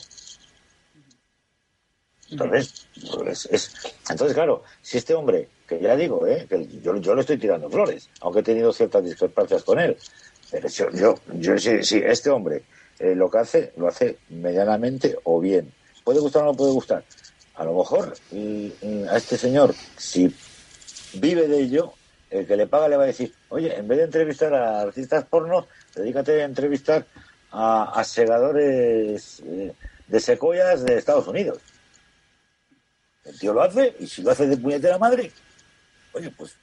Entonces, pues, es, entonces, claro, si este hombre, que ya digo, ¿eh? que yo, yo le estoy tirando flores, aunque he tenido ciertas discrepancias con él, pero yo, yo, yo si este hombre eh, lo que hace, lo hace medianamente o bien. ¿Puede gustar o no puede gustar? A lo mejor mm, mm, a este señor, si vive de ello, el que le paga le va a decir, oye, en vez de entrevistar a artistas porno, dedícate a entrevistar a, a segadores eh, de secoyas de Estados Unidos. El tío lo hace y si lo hace de puñetera madre, oye, pues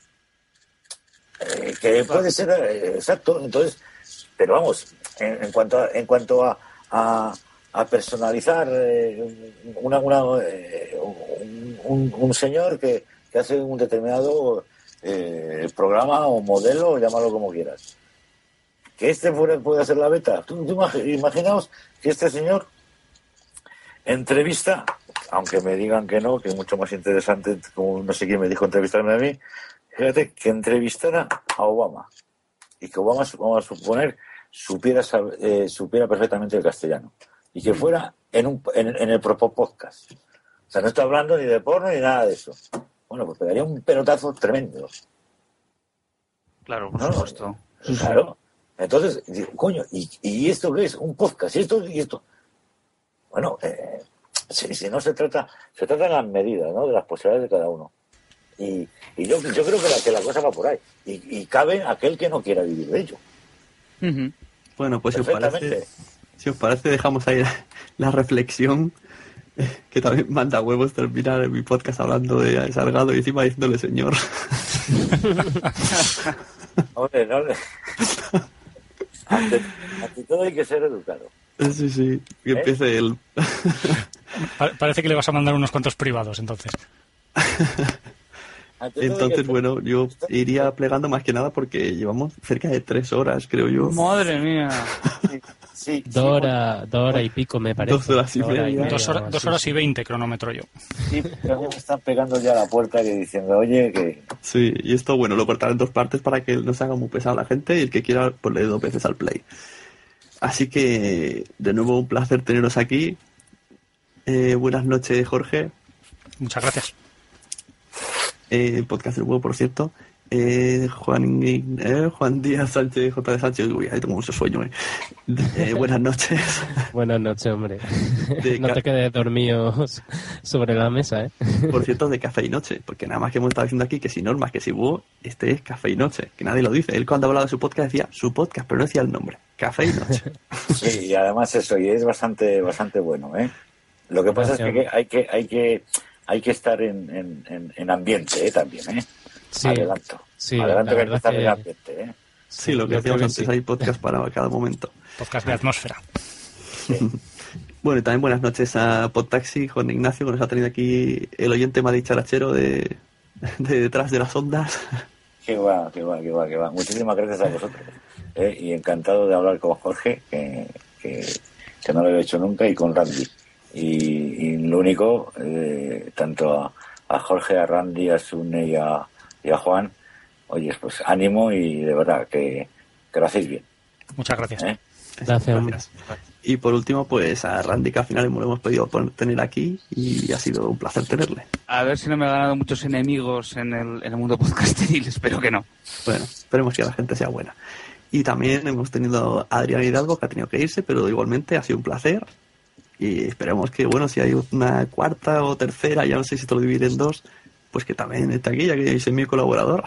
eh, que puede ser eh, exacto. Entonces, pero vamos, en, en cuanto a, en cuanto a, a, a personalizar eh, una, una, eh, un, señor que, hace un determinado eh, programa o modelo, llámalo como quieras. Que este fuera, pueda ser la beta. Imaginaos que este señor entrevista, aunque me digan que no, que es mucho más interesante, como no sé quién me dijo entrevistarme a mí, que entrevistara a Obama y que Obama, vamos a suponer, supiera, supiera perfectamente el castellano y que fuera en, un, en, en el propio podcast. O sea, no estoy hablando ni de porno ni nada de eso. Bueno, pues pegaría un pelotazo tremendo. Claro, por No, supuesto. Claro. Entonces, digo, coño, ¿y, y esto qué es? Un podcast, y esto y esto. Bueno, eh, si, si no se trata, se trata de las medidas, ¿no? De las posibilidades de cada uno. Y, y yo, yo creo que la, que la cosa va por ahí. Y, y cabe aquel que no quiera vivir de ello. Bueno, pues si os parece, si os parece dejamos ahí la, la reflexión que también manda huevos terminar en mi podcast hablando de Salgado y encima diciéndole señor. Hombre, no le- ante, ante todo hay que ser educado. sí, sí, que ¿Eh? empiece el... Pa- Parece que le vas a mandar unos cuantos privados, entonces. Entonces, bueno, yo iría plegando más que nada porque llevamos cerca de tres horas, creo yo. Madre mía. Sí, sí, Dos horas, dos horas y pico, me parece. Dos horas y media. Dos, o hora- así. dos horas y veinte cronómetro yo. sí, pero a mí me están pegando ya a la puerta que diciendo, oye, que Sí, y esto, bueno, lo cortaré en dos partes para que no se haga muy pesado a la gente y el que quiera, pues le dé dos veces al play. Así que, de nuevo, un placer teneros aquí. Eh, buenas noches, Jorge. Muchas gracias. Eh, podcast del huevo, por cierto. Eh, Juan, eh, Juan Díaz Sánchez, J. de Sánchez. Uy, ahí tengo mucho sueño. eh. Eh, buenas noches. Buenas noches, hombre. De no te quedes dormido sobre la mesa, ¿eh? Por cierto, de café y noche, porque nada más que hemos estado diciendo aquí que si normas, que si búho, este es café y noche, que nadie lo dice. Él cuando hablaba de su podcast decía su podcast, pero no decía el nombre. Café y noche. Sí, y además eso, y es bastante, bastante bueno, ¿eh? Lo que pasa es que hay que, hay que, hay que estar en, en, en- en ambiente, ¿eh? También, ¿eh? Sí, Adelanto. sí, Adelanto la que hay que ambiente, ¿eh? Sí, lo que creo antes, sí. hay podcast para cada momento. Podcast de atmósfera. Bueno, y también buenas noches a Podtaxi, Juan Ignacio, que nos ha tenido aquí el oyente más dicharachero de, de detrás de las ondas. Que va, que va, que va, que va. Muchísimas gracias a vosotros. ¿eh? Y encantado de hablar con Jorge, que, que, que no lo he hecho nunca, y con Randy. Y, y lo único, eh, tanto a, a Jorge, a Randy, a Sune y a, y a Juan, oye, pues ánimo y de verdad que, que lo hacéis bien. Muchas gracias. ¿eh? Gracias. Y por último, pues a Randy, que al final lo hemos podido tener aquí y ha sido un placer tenerle. A ver si no me he ganado muchos enemigos en el, en el mundo podcasteril. Espero que no. Bueno, esperemos que la gente sea buena. Y también hemos tenido a Adrián Hidalgo, que ha tenido que irse, pero igualmente ha sido un placer. Y esperemos que, bueno, si hay una cuarta o tercera, ya no sé si te lo divide en dos, pues que también esté aquí, ya que es mi colaborador.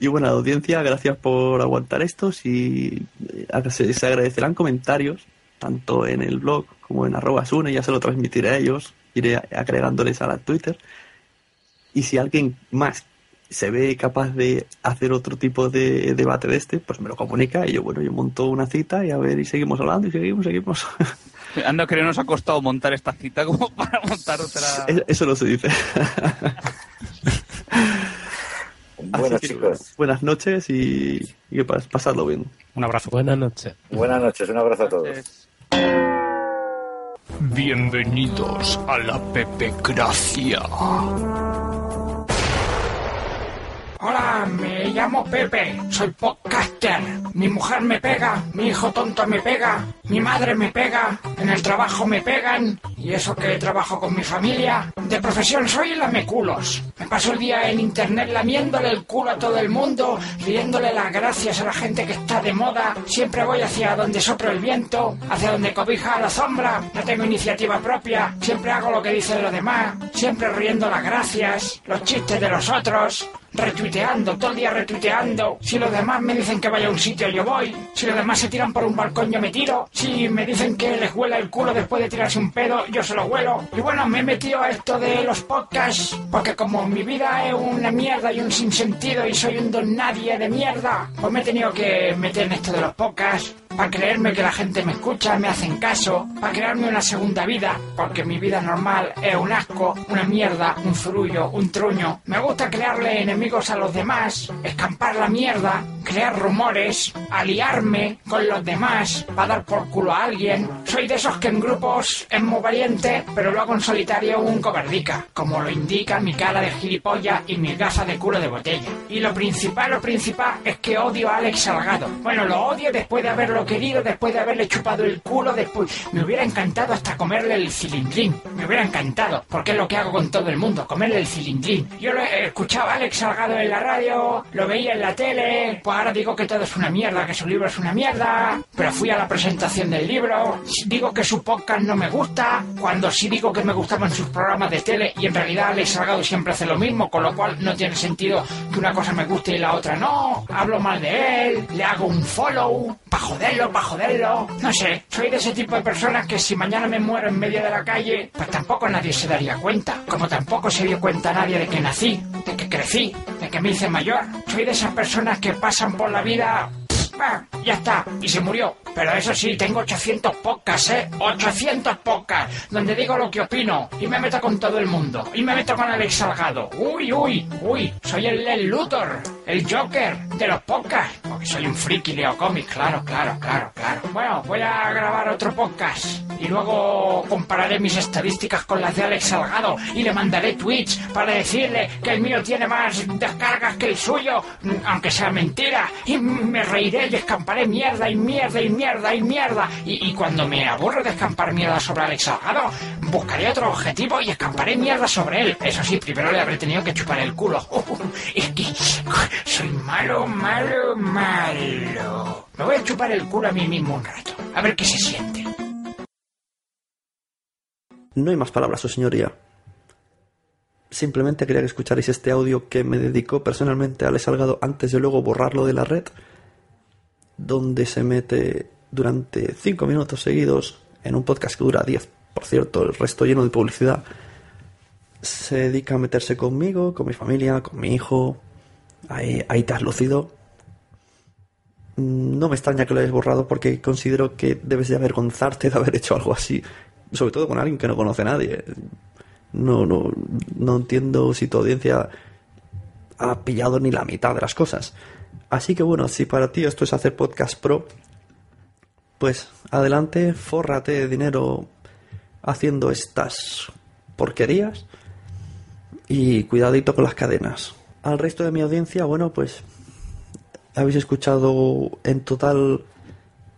y bueno, audiencia, gracias por aguantar esto. Si eh, se, se agradecerán comentarios, tanto en el blog como en arroba sune, ya se lo transmitiré a ellos, iré agregándoles a la Twitter. Y si alguien más se ve capaz de hacer otro tipo de debate de este, pues me lo comunica y yo, bueno, yo monto una cita y a ver, y seguimos hablando y seguimos, seguimos. Anda, que no nos ha costado montar esta cita como para montar otra. Es- Eso no se dice. Bueno, que, chicos. Buenas noches y, y que pas- pasadlo bien. Un abrazo. Buenas noches. Buenas noches, un abrazo a todos. Bienvenidos a la Pepe Gracia. Hola, me llamo Pepe, soy podcaster. Mi mujer me pega, mi hijo tonto me pega, mi madre me pega, en el trabajo me pegan, y eso que trabajo con mi familia. De profesión soy lameculos. Me paso el día en internet lamiéndole el culo a todo el mundo, riéndole las gracias a la gente que está de moda. Siempre voy hacia donde sopla el viento, hacia donde cobija la sombra. No tengo iniciativa propia, siempre hago lo que dicen los demás, siempre riendo las gracias, los chistes de los otros retuiteando, todo el día retuiteando. Si los demás me dicen que vaya a un sitio, yo voy. Si los demás se tiran por un balcón, yo me tiro. Si me dicen que les huela el culo después de tirarse un pedo, yo se lo huelo. Y bueno, me he metido a esto de los podcasts, porque como mi vida es una mierda y un sinsentido y soy un don nadie de mierda, pues me he tenido que meter en esto de los podcasts. Para creerme que la gente me escucha, me hacen caso, para crearme una segunda vida, porque mi vida normal es un asco, una mierda, un zurullo, un truño. Me gusta crearle enemigos a los demás, escampar la mierda, crear rumores, aliarme con los demás para dar por culo a alguien. Soy de esos que en grupos es muy valiente, pero luego en solitario un cobardica, como lo indica mi cara de gilipollas y mi gafas de culo de botella. Y lo principal, lo principal es que odio a Alex Salgado. Bueno, lo odio después de haberlo querido, después de haberle chupado el culo, después... Me hubiera encantado hasta comerle el cilindrín. Me hubiera encantado, porque es lo que hago con todo el mundo, comerle el cilindrín. Yo lo he escuchado a Alex Salgado en la radio, lo veía en la tele, pues ahora digo que todo es una mierda, que su libro es una mierda, pero fui a la presentación del libro, digo que su podcast no me gusta, cuando sí digo que me gustaban sus programas de tele y en realidad Alex Salgado siempre hace lo mismo, con lo cual no tiene sentido que una cosa me guste y la otra no, hablo mal de él, le hago un follow, pa' joderlo, pa' joderlo, no sé, soy de ese tipo de personas que si mañana me muero en medio de la calle, pues tampoco nadie se daría cuenta, como tampoco se dio cuenta nadie de que nací, de que crecí, de que me hice mayor, soy de esas personas que pasan por la vida Ah, ya está, y se murió. Pero eso sí, tengo 800 podcasts, ¿eh? 800 podcasts, donde digo lo que opino, y me meto con todo el mundo, y me meto con Alex Salgado. Uy, uy, uy, soy el Lex Luthor, el Joker de los podcasts, porque soy un friki, leo cómics, claro, claro, claro, claro. Bueno, voy a grabar otro podcast, y luego compararé mis estadísticas con las de Alex Salgado, y le mandaré tweets para decirle que el mío tiene más descargas que el suyo, aunque sea mentira, y me reiré y escamparé mierda y mierda y mierda y mierda. Y, cuando me aburro de escampar mierda sobre Alex Salgado, buscaré otro objetivo y escamparé mierda sobre él. Eso sí, primero le habré tenido que chupar el culo. es que soy malo, malo, malo. Me voy a chupar el culo a mí mismo un rato. A ver qué se siente. No hay más palabras, su señoría. Simplemente quería que escucharais este audio que me dedicó personalmente a Alex Salgado antes de luego borrarlo de la red, donde se mete durante 5 minutos seguidos en un podcast que dura 10, por cierto, el resto lleno de publicidad. Se dedica a meterse conmigo, con mi familia, con mi hijo. Ahí, ahí te has lucido. No me extraña que lo hayas borrado porque considero que debes de avergonzarte de haber hecho algo así. Sobre todo con alguien que no conoce a nadie. No, no, no entiendo si tu audiencia ha pillado ni la mitad de las cosas. Así que bueno, si para ti esto es hacer podcast pro, pues adelante, fórrate de dinero haciendo estas porquerías y cuidadito con las cadenas. Al resto de mi audiencia, bueno, pues habéis escuchado en total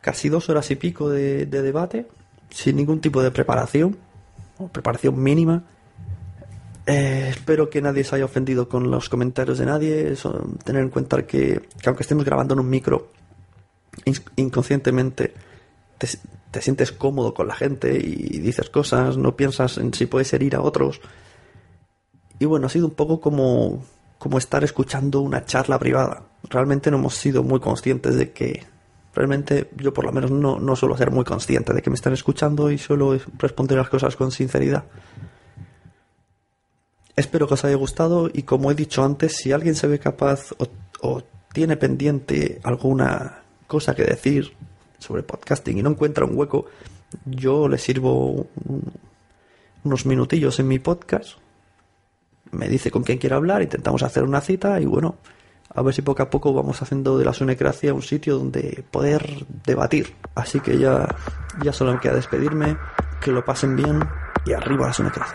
casi dos horas y pico de, de debate, sin ningún tipo de preparación, o preparación mínima. Eh, espero que nadie se haya ofendido con los comentarios de nadie. Tener en cuenta que, que aunque estemos grabando en un micro, in- inconscientemente te, te sientes cómodo con la gente y dices cosas, no piensas en si puedes herir a otros. Y bueno, ha sido un poco como, como estar escuchando una charla privada. Realmente no hemos sido muy conscientes de que... Realmente yo por lo menos no, no suelo ser muy consciente de que me están escuchando y suelo responder las cosas con sinceridad. Espero que os haya gustado y como he dicho antes, si alguien se ve capaz o, tiene pendiente alguna cosa que decir sobre podcasting y no encuentra un hueco, yo le sirvo un- unos minutillos en mi podcast, me dice con quién quiere hablar, intentamos hacer una cita y bueno, A ver si poco a poco vamos haciendo de la Sunecracia un sitio donde poder debatir. Así que ya, ya solo me queda despedirme, que lo pasen bien y arriba la Sunecracia.